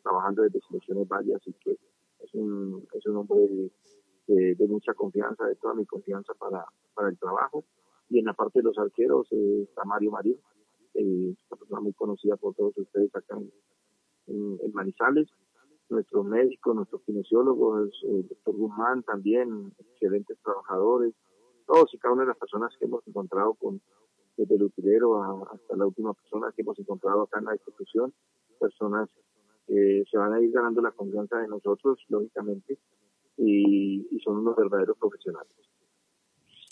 trabajando desde selecciones varias, así que es un, es un hombre de, mucha confianza, de toda mi confianza para, para el trabajo. Y en la parte de los arqueros eh, está Mario Marín, eh, una persona muy conocida por todos ustedes acá en, en, en Manizales. Nuestros médicos, nuestros kinesiólogos, el doctor Guzmán también, excelentes trabajadores, todos y cada una de las personas que hemos encontrado con desde el utilero hasta la última persona que hemos encontrado acá en la institución, personas que se van a ir ganando la confianza de nosotros, lógicamente, y, son unos verdaderos profesionales.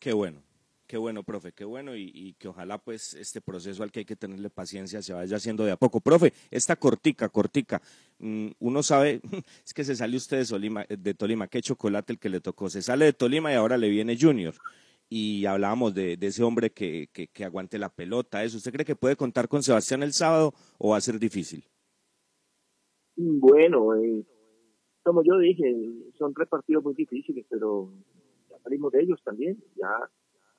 Qué bueno, Qué bueno, profe, qué bueno y, que ojalá pues este proceso al que hay que tenerle paciencia se vaya haciendo de a poco. Profe, esta cortica, cortica, mmm, uno sabe, es que se sale usted de, Solima, de Tolima, qué chocolate el que le tocó, se sale de Tolima y ahora le viene Junior. Y hablábamos de, de ese hombre que, que, que aguante la pelota, eso. ¿Usted cree que puede contar con Sebastián el sábado o va a ser difícil? Bueno, eh, como yo dije, son tres partidos muy difíciles, pero ya salimos de ellos también, ya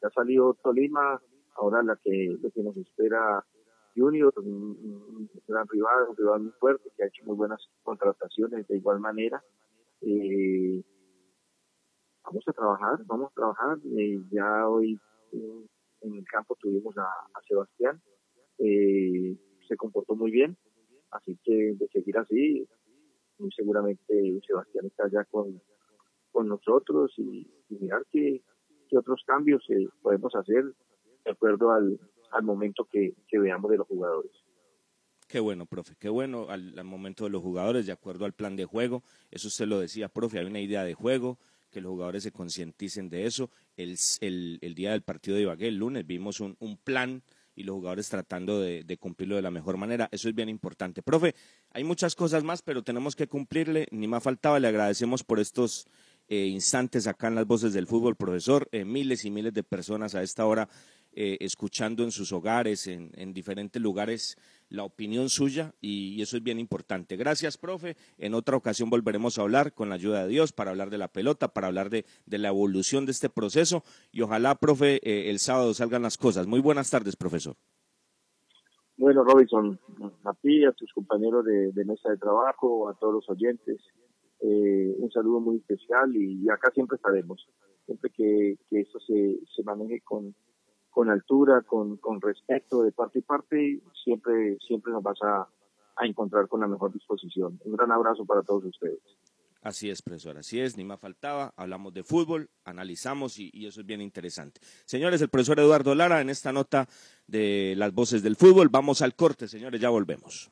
ya salió Tolima, ahora la que, lo que nos espera Junior, un, gran rival, un rival muy fuerte que ha hecho muy buenas contrataciones de igual manera. Eh, vamos a trabajar, vamos a trabajar. Eh, ya hoy en el campo tuvimos a, a Sebastián, eh, se comportó muy bien, así que de seguir así, muy seguramente Sebastián está ya con, con nosotros y, mirar que qué otros cambios eh, podemos hacer de acuerdo al, al momento que, que, veamos de los jugadores. Qué bueno, profe, qué bueno al, al, momento de los jugadores, de acuerdo al plan de juego. Eso usted lo decía, profe, hay una idea de juego, que los jugadores se concienticen de eso. El, el, el, día del partido de Ibagué, el lunes, vimos un, un plan y los jugadores tratando de, cumplirlo de la mejor manera. Eso es bien importante. Profe, hay muchas cosas más, pero tenemos que cumplirle. Ni más faltaba, le agradecemos por estos eh, instantes acá en las voces del fútbol, profesor. Eh, miles y miles de personas a esta hora eh, escuchando en sus hogares, en, en, diferentes lugares, la opinión suya y, eso es bien importante. Gracias, profe. En otra ocasión volveremos a hablar con la ayuda de Dios para hablar de la pelota, para hablar de, la evolución de este proceso y ojalá, profe, el sábado salgan las cosas. Muy buenas tardes, profesor. Bueno, Robinson, a ti, a tus compañeros de, mesa de trabajo, a todos los oyentes, eh, un saludo muy especial y, y, acá siempre estaremos, siempre que, que esto se, se maneje con, con altura, con, con respeto de parte y parte, siempre, siempre nos vas a, a encontrar con la mejor disposición. Un gran abrazo para todos ustedes. Así es, profesor, así es, ni más faltaba. Hablamos de fútbol, analizamos y, y, eso es bien interesante. Señores, el profesor Eduardo Lara en esta nota de las voces del fútbol. Vamos al corte, señores, ya volvemos.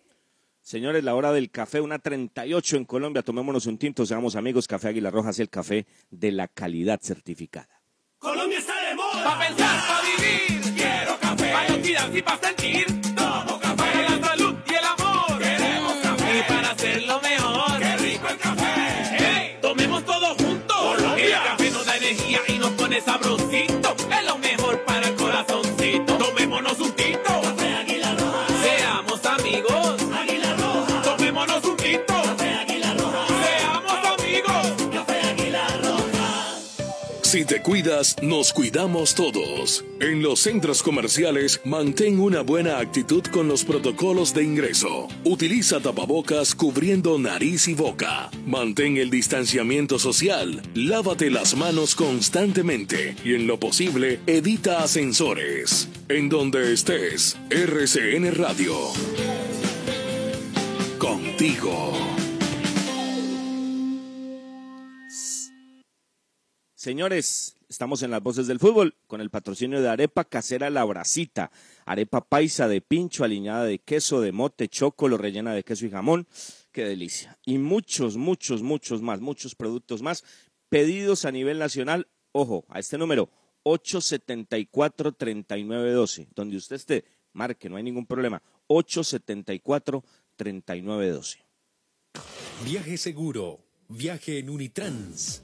Señores, la hora del café, una 38 en Colombia. Tomémonos un tinto, seamos amigos. Café Águila Roja es el café de la calidad certificada. Colombia está de moda. Pa' pensar, pa' vivir. Quiero café. Pa' identidad y pa' sentir. Tomo café. La salud y el amor. Queremos café. Y para hacerlo mejor. Qué rico el café. Hey, tomemos todos juntos. Colombia. El café nos da energía y nos pone sabrosito. Es lo mejor Si te cuidas, nos cuidamos todos. En los centros comerciales, mantén una buena actitud con los protocolos de ingreso. Utiliza tapabocas cubriendo nariz y boca. Mantén el distanciamiento social. Lávate las manos constantemente. Y en lo posible, evita ascensores. En donde estés, RCN Radio. Contigo. Señores, estamos en las voces del fútbol con el patrocinio de Arepa Casera La Bracita. Arepa paisa de pincho, aliñada de queso, de mote, chocolo, rellena de queso y jamón. Qué delicia. Y muchos, muchos, muchos más, muchos productos más. Pedidos a nivel nacional, ojo, a este número, 874-3912. Donde usted esté, marque, no hay ningún problema. 874-3912. Viaje seguro. Viaje en Unitrans.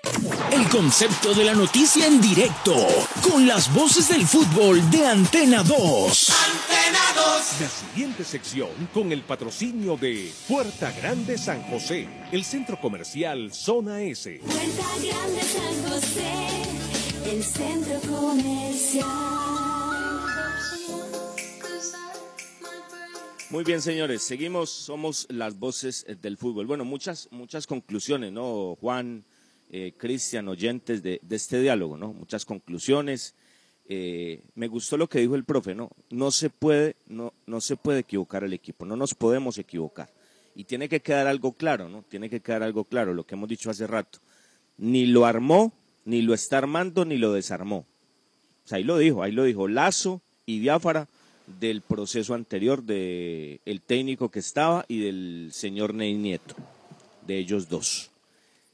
El concepto de la noticia en directo, con las voces del fútbol de Antena 2. La siguiente sección con el patrocinio de Puerta Grande San José, el centro comercial Zona S. Puerta Grande San José, el centro comercial. Muy bien, señores, seguimos, somos las voces eh, del fútbol. Bueno, muchas, muchas conclusiones, ¿no, Juan, eh, Cristian, oyentes de, de este diálogo, ¿no? Muchas conclusiones. Eh, me gustó lo que dijo el profe, ¿no? No se puede, no, no se puede equivocar el equipo, no nos podemos equivocar. Y tiene que quedar algo claro, ¿no? Tiene que quedar algo claro, lo que hemos dicho hace rato. Ni lo armó, ni lo está armando, ni lo desarmó. O sea, ahí lo dijo, ahí lo dijo Lazo y Diáfara del proceso anterior del el técnico que estaba y del señor Ney Nieto, de ellos dos,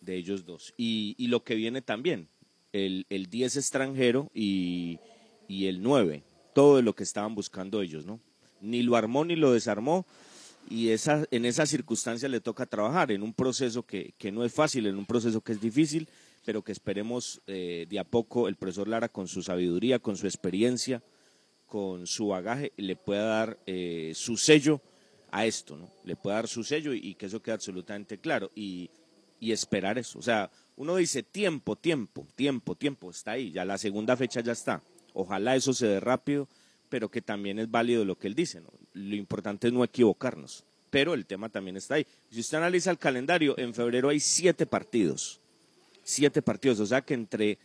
de ellos dos. Y, lo que viene también, el, el 10 extranjero y, y el 9, todo lo que estaban buscando ellos, ¿no? Ni lo armó ni lo desarmó y esa, en esa circunstancia le toca trabajar en un proceso que, que no es fácil, en un proceso que es difícil, pero que esperemos eh, de a poco el profesor Lara con su sabiduría, con su experiencia, con su bagaje, le pueda dar eh, su sello a esto, ¿no? Le pueda dar su sello y, y que eso quede absolutamente claro y, y esperar eso. O sea, uno dice tiempo, tiempo, tiempo, tiempo, está ahí, ya la segunda fecha ya está. Ojalá eso se dé rápido, pero que también es válido lo que él dice, ¿no? Lo importante es no equivocarnos, pero el tema también está ahí. Si usted analiza el calendario, en febrero hay siete partidos, siete partidos, o sea que entre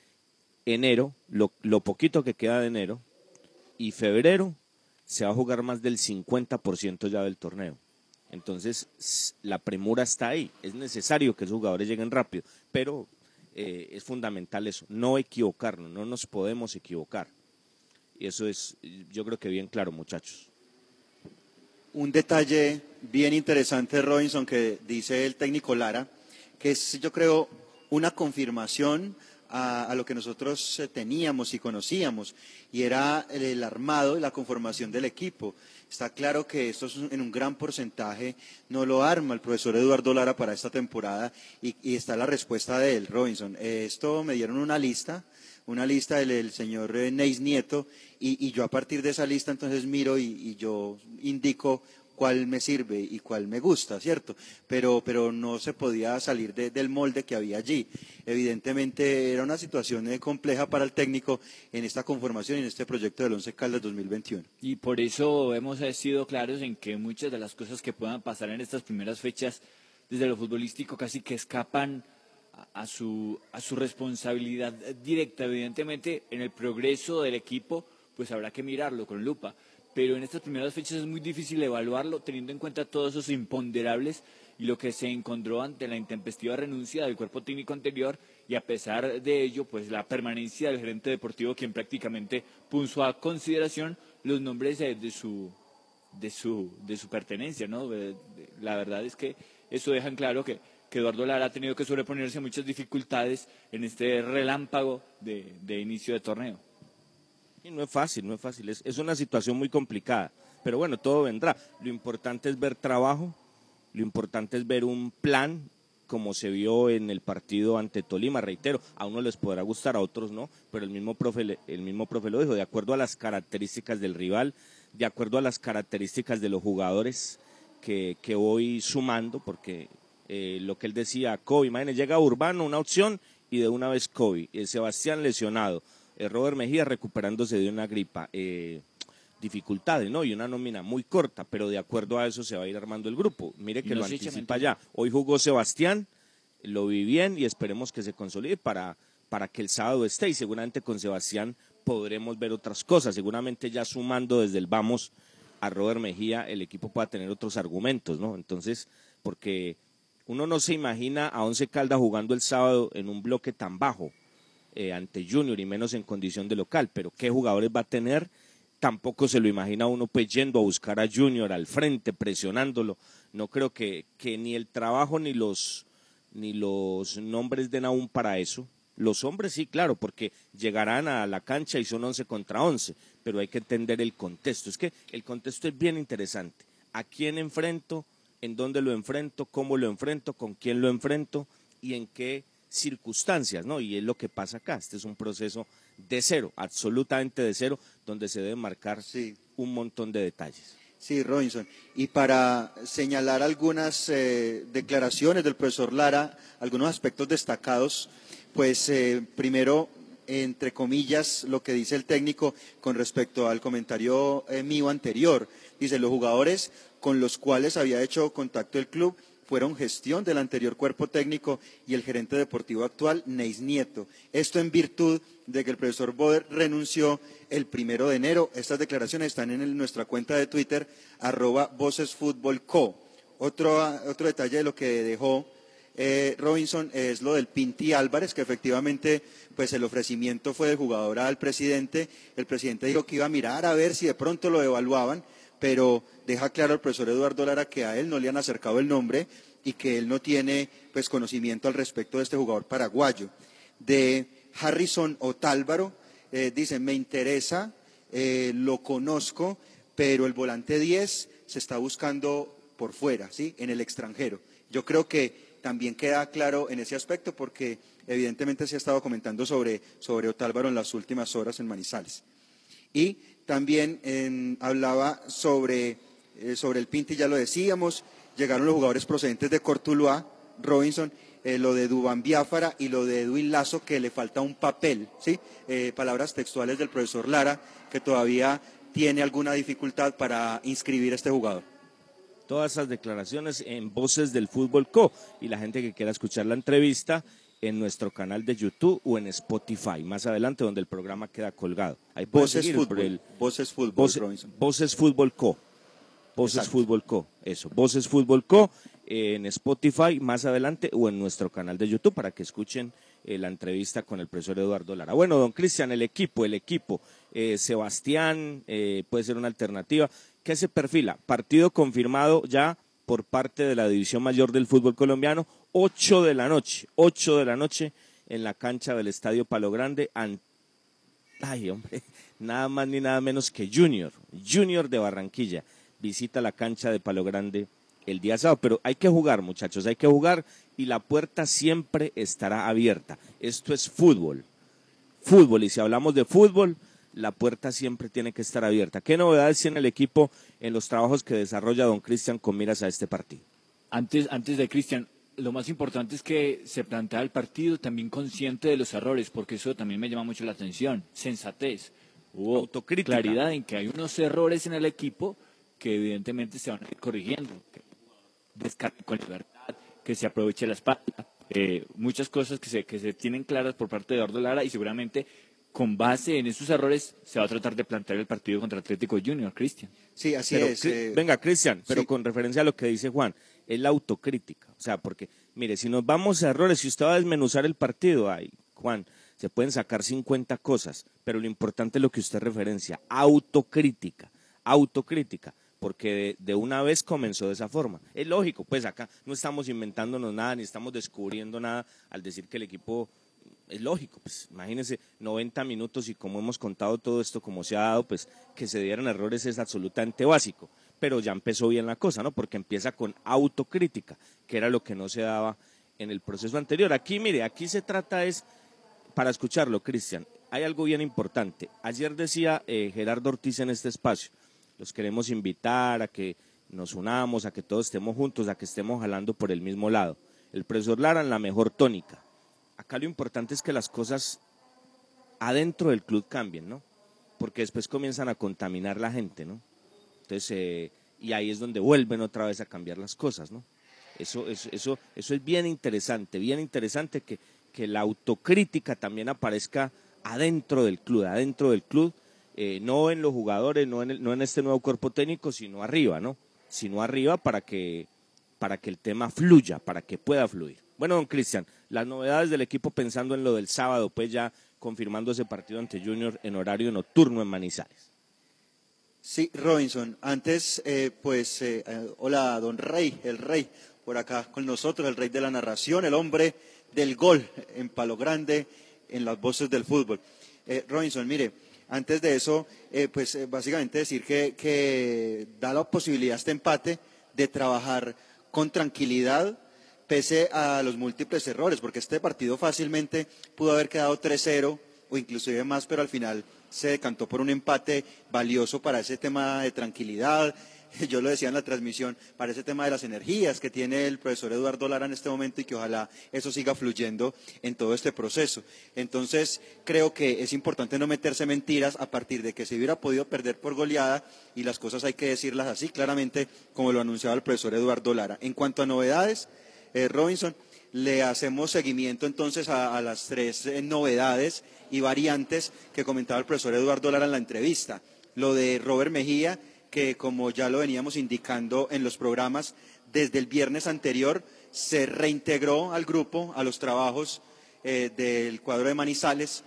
enero, lo, lo poquito que queda de enero, y febrero se va a jugar más del 50% ya del torneo. Entonces, la premura está ahí. Es necesario que esos jugadores lleguen rápido, pero eh, es fundamental eso, no equivocarnos, no nos podemos equivocar. Y eso es, yo creo que bien claro, muchachos. Un detalle bien interesante, Robinson, que dice el técnico Lara, que es, yo creo, una confirmación a, lo que nosotros eh, teníamos y conocíamos, y era el armado y la conformación del equipo. Está claro que esto es en un gran porcentaje no lo arma el profesor Eduardo Lara para esta temporada, y, está la respuesta de él, Robinson. Eh, esto me dieron una lista, una lista del, señor eh, Neis Nieto, y, yo a partir de esa lista entonces miro y yo indico cuál me sirve y cuál me gusta, ¿cierto? Pero, pero no se podía salir de- del molde que había allí. Evidentemente era una situación eh, compleja para el técnico en esta conformación y en este proyecto del Once Caldas 2021. Y por eso hemos sido claros en que muchas de las cosas que puedan pasar en estas primeras fechas desde lo futbolístico casi que escapan a su, a su responsabilidad directa. Evidentemente, en el progreso del equipo, pues habrá que mirarlo con lupa. Pero en estas primeras fechas es muy difícil evaluarlo teniendo en cuenta todos esos imponderables y lo que se encontró ante la intempestiva renuncia del cuerpo técnico anterior y a pesar de ello, pues la permanencia del gerente deportivo quien prácticamente puso a consideración los nombres de, su de su de su pertenencia, ¿no? De- La verdad es que eso deja en claro que, que Eduardo Lara ha tenido que sobreponerse a muchas dificultades en este relámpago de, de inicio de torneo. Y no es fácil, no es fácil, es, es una situación muy complicada, pero bueno, todo vendrá. Lo importante es ver trabajo, lo importante es ver un plan como se vio en el partido ante Tolima, reitero, a unos les podrá gustar, a otros no, pero el mismo profe, el mismo profe lo dijo, de acuerdo a las características del rival, de acuerdo a las características de los jugadores que, que voy sumando, porque eh, lo que él decía, Kobe, imagínense, llega Urbano, una opción, y de una vez Kobe, eh, Sebastián lesionado, Robert Mejía recuperándose de una gripa, eh, dificultades, ¿no? Y una nómina muy corta, pero de acuerdo a eso se va a ir armando el grupo. Mire que no lo anticipa ya. Hoy jugó Sebastián, lo vi bien y esperemos que se consolide para, para que el sábado esté y seguramente con Sebastián podremos ver otras cosas. Seguramente ya sumando desde el vamos a Robert Mejía, el equipo pueda tener otros argumentos, ¿no? Entonces, porque uno no se imagina a Once Caldas jugando el sábado en un bloque tan bajo eh, ante Junior y menos en condición de local, pero qué jugadores va a tener, tampoco se lo imagina uno pues yendo a buscar a Junior al frente, presionándolo. No creo que, que ni el trabajo ni los, ni los nombres den aún para eso. Los hombres sí, claro, porque llegarán a la cancha y son 11 contra 11, pero hay que entender el contexto. Es que el contexto es bien interesante. ¿A quién enfrento? ¿En dónde lo enfrento? ¿Cómo lo enfrento? ¿Con quién lo enfrento? ¿Y en qué circunstancias? ¿no? Y es lo que pasa acá. Este es un proceso de cero, absolutamente de cero, donde se deben marcar un montón de detalles. Sí, Robinson. Y para señalar algunas eh, declaraciones del profesor Lara, algunos aspectos destacados, pues eh, primero, entre comillas, lo que dice el técnico con respecto al comentario eh, mío anterior. Dice, los jugadores con los cuales había hecho contacto el club fueron gestión del anterior cuerpo técnico y el gerente deportivo actual, Neis Nieto. Esto en virtud de que el profesor Boder renunció el primero de enero. Estas declaraciones están en nuestra cuenta de Twitter, arroba vocesfutbolco. Otro, otro detalle de lo que dejó eh, Robinson es lo del Pinti Álvarez, que efectivamente pues el ofrecimiento fue del jugador al presidente. El presidente dijo que iba a mirar a ver si de pronto lo evaluaban, pero deja claro el profesor Eduardo Lara que a él no le han acercado el nombre y que él no tiene pues conocimiento al respecto de este jugador paraguayo. De Harrison Otálvaro, eh, dice, me interesa, eh, lo conozco, pero el volante 10 se está buscando por fuera, ¿sí? En el extranjero. Yo creo que también queda claro en ese aspecto porque evidentemente se ha estado comentando sobre, sobre Otálvaro en las últimas horas en Manizales. Y también hablaba sobre, eh, sobre el Pinti, ya lo decíamos, llegaron los jugadores procedentes de Cortuluá, Robinson, eh, lo de Dubán Biafara y lo de Edwin Lazo, que le falta un papel, ¿sí? Eh, palabras textuales del profesor Lara, que todavía tiene alguna dificultad para inscribir a este jugador. Todas esas declaraciones en Voces del Fútbol Co. Y la gente que quiera escuchar la entrevista en nuestro canal de YouTube o en Spotify, más adelante donde el programa queda colgado. Ahí Voces Fútbol, el Voces Fútbol, Voce-. Voces Fútbol Co. Voces Exacto. Fútbol Co. Eso, Voces Fútbol Co. en Spotify más adelante o en nuestro canal de YouTube para que escuchen eh, la entrevista con el profesor Eduardo Lara. Bueno, don Cristian, el equipo, el equipo. eh, Sebastián eh, puede ser una alternativa. ¿Qué se perfila? Partido confirmado ya por parte de la División Mayor del Fútbol Colombiano, 8 de la noche, 8 de la noche en la cancha del Estadio Palo Grande Ay, hombre, nada más ni nada menos que Junior, Junior de Barranquilla, visita la cancha de Palo Grande el día sábado, pero hay que jugar, muchachos, hay que jugar y la puerta siempre estará abierta. Esto es fútbol, fútbol, y si hablamos de fútbol, la puerta siempre tiene que estar abierta. ¿Qué novedades tiene el equipo en los trabajos que desarrolla don Cristian con miras a este partido? Antes, antes de Cristian, lo más importante es que se plantea el partido también consciente de los errores, porque eso también me llama mucho la atención. Sensatez. Hubo Autocrítica. claridad en que hay unos errores en el equipo que evidentemente se van a ir corrigiendo. Que descargue con libertad, que se aproveche la espalda. eh, muchas cosas que se, que se tienen claras por parte de Eduardo Lara y seguramente con base en esos errores se va a tratar de plantear el partido contra Atlético Junior, Cristian. Sí, así Pero, es. Cri- eh, venga, Cristian, pero sí. con referencia a lo que dice Juan, es la autocrítica. O sea, porque, mire, si nos vamos a errores, si usted va a desmenuzar el partido, ay, Juan, se pueden sacar 50 cosas, pero lo importante es lo que usted referencia, autocrítica, autocrítica, porque de, una vez comenzó de esa forma. Es lógico, pues acá no estamos inventándonos nada, ni estamos descubriendo nada al decir que el equipo es lógico, pues imagínense 90 minutos y como hemos contado todo esto, como se ha dado, pues que se dieran errores es absolutamente básico, pero ya empezó bien la cosa, ¿no? Porque empieza con autocrítica, que era lo que no se daba en el proceso anterior. Aquí, mire, aquí se trata es, para escucharlo, Cristian, hay algo bien importante. Ayer decía eh, Gerardo Ortiz en este espacio, los queremos invitar a que nos unamos, a que todos estemos juntos, a que estemos jalando por el mismo lado. El profesor Lara en la mejor tónica. Acá lo importante es que las cosas adentro del club cambien, ¿no? Porque después comienzan a contaminar la gente, ¿no? Entonces, eh, y ahí es donde vuelven otra vez a cambiar las cosas, ¿no? Eso, eso, eso, eso es bien interesante, bien interesante que, que la autocrítica también aparezca adentro del club, adentro del club, eh, no en los jugadores, no en, el- no en este nuevo cuerpo técnico, sino arriba, ¿no? Sino arriba para que, para que el tema fluya, para que pueda fluir. Bueno, don Cristian, las novedades del equipo pensando en lo del sábado, pues ya confirmando ese partido ante Junior en horario nocturno en Manizales. Sí, Robinson. Antes, eh, pues, eh, eh, hola, don Rey, el Rey, por acá con nosotros, el Rey de la narración, el hombre del gol en Palo Grande, en las voces del fútbol. Eh, Robinson, mire, antes de eso, eh, pues, básicamente decir que, que da la posibilidad este empate de trabajar con tranquilidad, pese a los múltiples errores, porque este partido fácilmente pudo haber quedado 3-0 o inclusive más, pero al final se decantó por un empate valioso para ese tema de tranquilidad. Yo lo decía en la transmisión, para ese tema de las energías que tiene el profesor Eduardo Lara en este momento y que ojalá eso siga fluyendo en todo este proceso. Entonces, creo que es importante no meterse mentiras a partir de que se hubiera podido perder por goleada y las cosas hay que decirlas así claramente, como lo anunciaba el profesor Eduardo Lara. En cuanto a novedades, eh, Robinson, le hacemos seguimiento entonces a, las tres eh, novedades y variantes que comentaba el profesor Eduardo Lara en la entrevista. Lo de Robert Mejía, que como ya lo veníamos indicando en los programas, desde el viernes anterior se reintegró al grupo, a los trabajos eh, del cuadro de Manizales.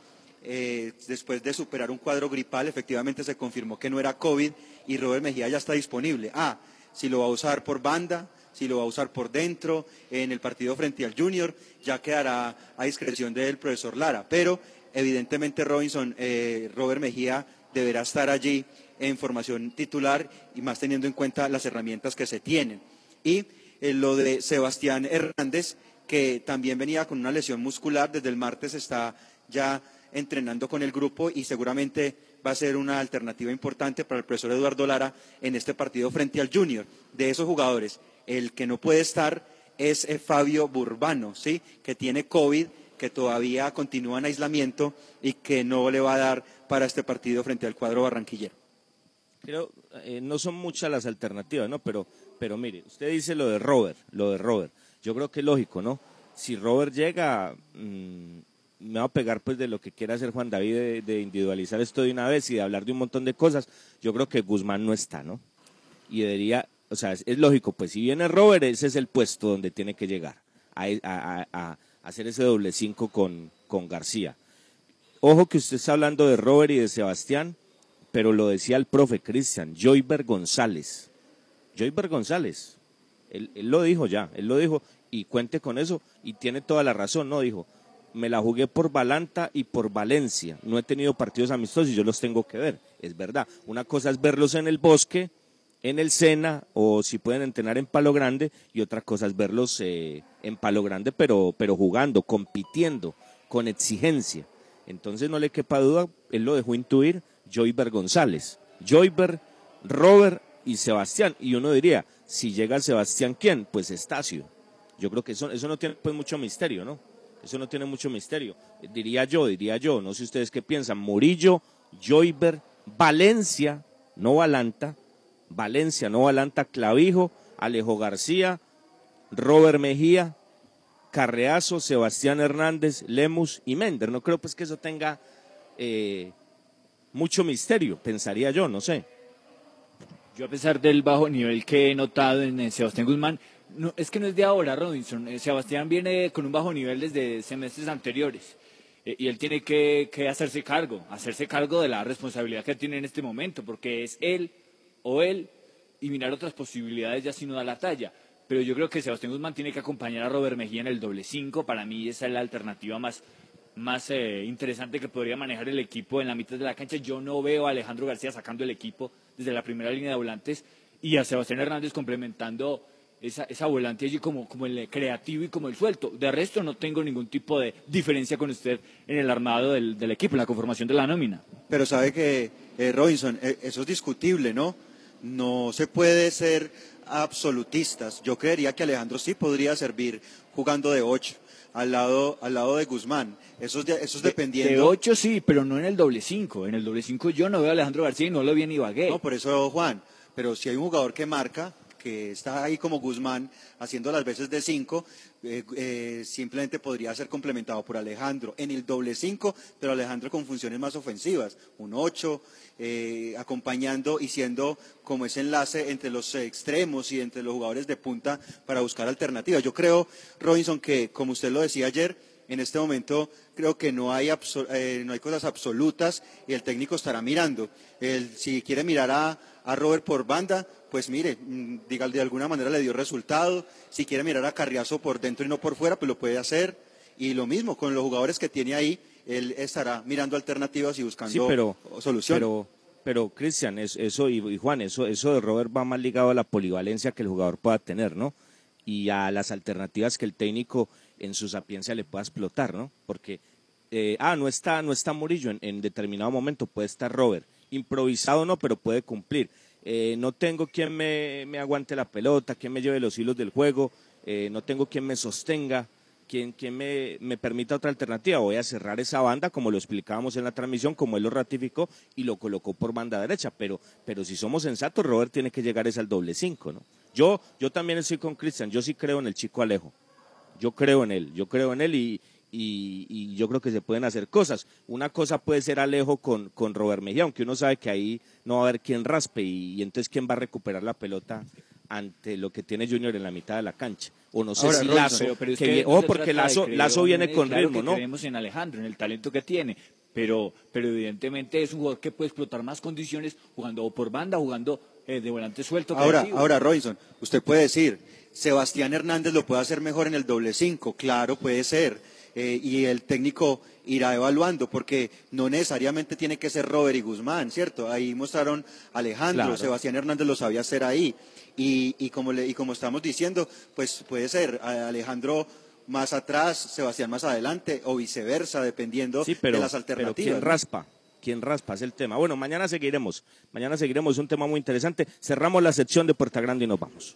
Eh, después de superar un cuadro gripal, efectivamente se confirmó que no era COVID y Robert Mejía ya está disponible. Ah, si lo va a usar por banda, si lo va a usar por dentro, en el partido frente al Junior, ya quedará a discreción del profesor Lara. Pero evidentemente Robinson, eh, Robert Mejía deberá estar allí en formación titular y más teniendo en cuenta las herramientas que se tienen. Y eh, lo de Sebastián Hernández, que también venía con una lesión muscular, desde el martes está ya entrenando con el grupo y seguramente va a ser una alternativa importante para el profesor Eduardo Lara en este partido frente al Junior. De esos jugadores, el que no puede estar es eh, Fabio Burbano, ¿sí? que tiene COVID, que todavía continúa en aislamiento y que no le va a dar para este partido frente al cuadro barranquillero. Creo, eh, no son muchas las alternativas, ¿no? Pero, pero mire, usted dice lo de Robert, lo de Robert. Yo creo que es lógico, ¿no? Si Robert llega, mm, me va a pegar pues de lo que quiera hacer Juan David de, individualizar esto de una vez y de hablar de un montón de cosas. Yo creo que Guzmán no está, ¿no? Y debería, o sea, es, lógico, pues si viene Robert, ese es el puesto donde tiene que llegar, a- a hacer ese doble cinco con, con García. Ojo que usted está hablando de Robert y de Sebastián, pero lo decía el profe Cristian, Joyber González. Joyber González, él, él lo dijo ya, él lo dijo y cuente con eso y tiene toda la razón, ¿no? Dijo, me la jugué por Balanta y por Valencia, no he tenido partidos amistosos y yo los tengo que ver, es verdad. Una cosa es verlos en el bosque, en el Sena o si pueden entrenar en Palo Grande y otra cosa es verlos eh, en Palo Grande pero, pero jugando, compitiendo, con exigencia. Entonces no le quepa duda, él lo dejó intuir, Joyber González. Joyber, Robert y Sebastián. Y uno diría, si llega Sebastián, ¿quién? Pues Estacio. Yo creo que eso, eso no tiene pues mucho misterio, ¿no? Eso no tiene mucho misterio. Diría yo, diría yo, no sé ustedes qué piensan. Murillo, Joyber, Valencia, no Valanta, Valencia, no Valanta, Clavijo, Alejo García, Robert Mejía, Carreazo, Sebastián Hernández, Lemus y Mender. No creo pues que eso tenga eh, mucho misterio, pensaría yo, no sé. Yo a pesar del bajo nivel que he notado en eh, Sebastián Guzmán, no, es que no es de ahora, Robinson. Eh, Sebastián viene con un bajo nivel desde semestres anteriores. Eh, y él tiene que, que, hacerse cargo, hacerse cargo de la responsabilidad que tiene en este momento, porque es él o él y mirar otras posibilidades ya si no da la talla. Pero yo creo que Sebastián Guzmán tiene que acompañar a Robert Mejía en el doble cinco. Para mí esa es la alternativa más, más eh, interesante que podría manejar el equipo en la mitad de la cancha. Yo no veo a Alejandro García sacando el equipo desde la primera línea de volantes y a Sebastián Hernández complementando esa, esa volante allí como, como el creativo y como el suelto. De resto no tengo ningún tipo de diferencia con usted en el armado del, del equipo, en la conformación de la nómina. Pero sabe que, eh, Robinson, eh, eso es discutible, ¿no? No se puede ser absolutistas. Yo creería que Alejandro sí podría servir jugando de ocho al lado, al lado de Guzmán. Eso es, de, eso es dependiendo. De, de ocho sí, pero no en el doble cinco. En el doble cinco yo no veo a Alejandro García y no lo vi en Ibagué. No, por eso, Juan. Pero si hay un jugador que marca, que está ahí como Guzmán haciendo las veces de cinco, eh, eh, simplemente podría ser complementado por Alejandro en el doble cinco, pero Alejandro con funciones más ofensivas, un ocho, eh, acompañando y siendo como ese enlace entre los extremos y entre los jugadores de punta para buscar alternativas. Yo creo, Robinson, que como usted lo decía ayer, en este momento creo que no hay, no hay cosas absolutas y el técnico estará mirando. El, si quiere mirar a, a Robert por banda, pues mire, mm, diga, de alguna manera le dio resultado. Si quiere mirar a Carriazo por dentro y no por fuera, pues lo puede hacer. Y lo mismo con los jugadores que tiene ahí, él estará mirando alternativas y buscando sí, pero, soluciones. Pero, pero Cristian, eso y, y Juan, eso, eso de Robert va más ligado a la polivalencia que el jugador pueda tener, ¿no? Y a las alternativas que el técnico en su sapiencia le pueda explotar, ¿no? Porque, eh, ah, no está, no está Murillo, en, en, determinado momento puede estar Robert, improvisado no, pero puede cumplir. Eh, no tengo quien me, me, aguante la pelota, quien me lleve los hilos del juego, eh, no tengo quien me sostenga, quien, quien me, me, permita otra alternativa. Voy a cerrar esa banda, como lo explicábamos en la transmisión, como él lo ratificó y lo colocó por banda derecha. Pero, pero si somos sensatos, Robert tiene que llegar es al doble cinco, ¿no? Yo, yo también estoy con Cristian, yo sí creo en el chico Alejo yo creo en él, yo creo en él y, y, y, yo creo que se pueden hacer cosas. Una cosa puede ser Alejo con, con Robert Mejía, aunque uno sabe que ahí no va a haber quien raspe y, y, entonces quién va a recuperar la pelota ante lo que tiene Junior en la mitad de la cancha. O no sé Ahora, si Robinson, Lazo, pero, pero es que que bien- no ojo, se porque Lazo, creer Lazo viene con claro ritmo, que ¿no? Creemos en Alejandro, en el talento que tiene, pero, pero evidentemente es un jugador que puede explotar más condiciones jugando o por banda, jugando eh, de volante suelto. Ahora, ahora, Robinson, usted puede decir, Sebastián Hernández lo puede hacer mejor en el doble cinco, claro, puede ser. Eh, y el técnico irá evaluando, porque no necesariamente tiene que ser Robert y Guzmán, ¿cierto? Ahí mostraron Alejandro, Claro. Sebastián Hernández lo sabía hacer ahí. Y, y como le, y como estamos diciendo, pues puede ser Alejandro más atrás, Sebastián más adelante, o viceversa, dependiendo Sí, pero, de las pero alternativas. ¿quién ¿no? raspa? ¿Quién raspa? Es el tema. Bueno, mañana seguiremos. Mañana seguiremos. Es un tema muy interesante. Cerramos la sección de Puerta Grande y nos vamos.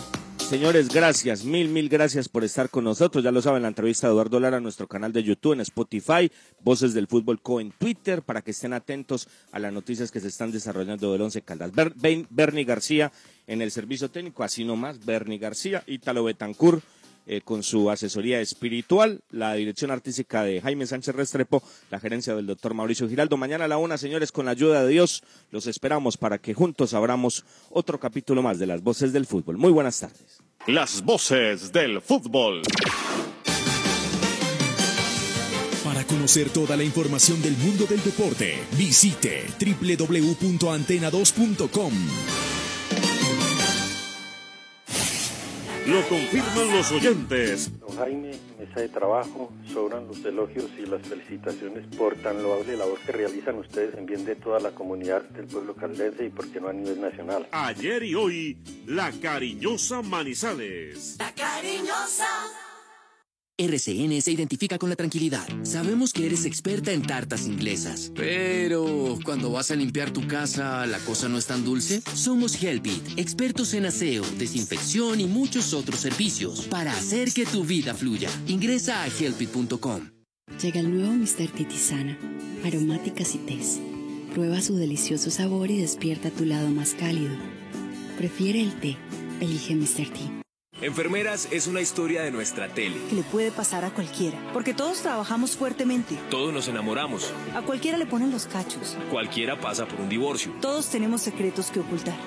Señores, gracias, mil, mil gracias por estar con nosotros. Ya lo saben, la entrevista de Eduardo Lara en nuestro canal de YouTube, en Spotify, Voces del Fútbol Co en Twitter, para que estén atentos a las noticias que se están desarrollando del Once Caldas. Ber- Bernie García en el servicio técnico, así nomás, Bernie García, Ítalo Betancourt. eh, con su asesoría espiritual, la dirección artística de Jaime Sánchez Restrepo, la gerencia del doctor Mauricio Giraldo. Mañana a la una, señores, con la ayuda de Dios, los esperamos para que juntos abramos otro capítulo más de las voces del fútbol. Muy buenas tardes. Las voces del fútbol. Para conocer toda la información del mundo del deporte, visite www.antena2.com. Lo confirman los oyentes. Don Jaime, mesa de trabajo, sobran los elogios y las felicitaciones por tan loable labor que realizan ustedes en bien de toda la comunidad del pueblo caldense y por qué no a nivel nacional. Ayer y hoy, la cariñosa Manizales. La cariñosa. RCN se identifica con la tranquilidad. Sabemos que eres experta en tartas inglesas. Pero cuando vas a limpiar tu casa, ¿la cosa no es tan dulce? Somos Helpit, expertos en aseo, desinfección y muchos otros servicios para hacer que tu vida fluya. Ingresa a helpit.com. Llega el nuevo Mr. Titisana, aromáticas y tés. Prueba su delicioso sabor y despierta tu lado más cálido. Prefiere el té. Elige Mr. T. Enfermeras es una historia de nuestra tele. Que le puede pasar a cualquiera, porque todos trabajamos fuertemente. Todos nos enamoramos. A cualquiera le ponen los cachos. Cualquiera pasa por un divorcio. Todos tenemos secretos que ocultar.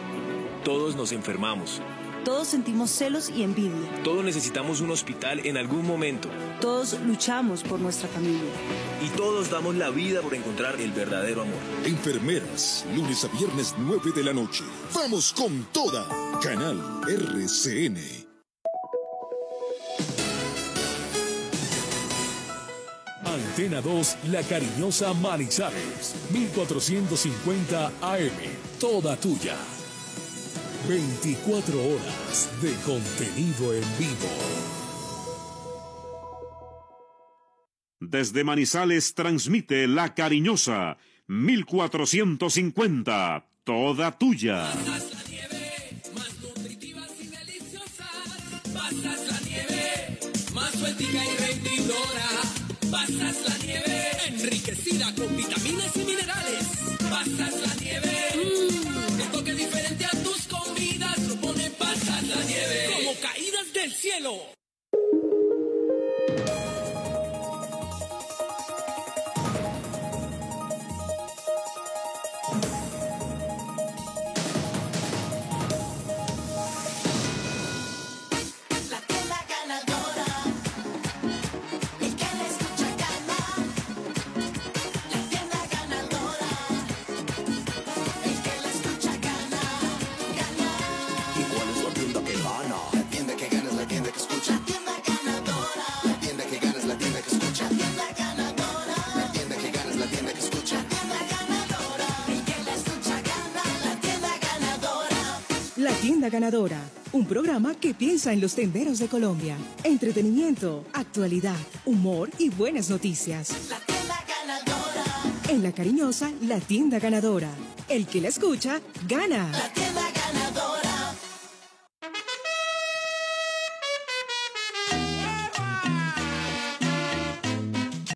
Todos nos enfermamos. Todos sentimos celos y envidia. Todos necesitamos un hospital en algún momento. Todos luchamos por nuestra familia. Y todos damos la vida por encontrar el verdadero amor. Enfermeras, lunes a viernes 9 de la noche. Vamos con toda. Canal RCN. Antena 2, La Cariñosa Manizales, 1450 AM, toda tuya. 24 horas de contenido en vivo. Desde Manizales transmite La Cariñosa, 1450, toda tuya. Pasas la nieve, más nutritivas y deliciosas. Pasas la nieve, más sueltica y rendidora. Pasas la nieve, enriquecida con vitaminas y minerales. Pasas la nieve, mmm, el toque diferente a tus comidas lo pone pasas la nieve. Como caídas del cielo. Ganadora, un programa que piensa en los tenderos de Colombia. Entretenimiento, actualidad, humor y buenas noticias. La tienda ganadora, En la cariñosa La Tienda Ganadora. El que la escucha, gana. la tienda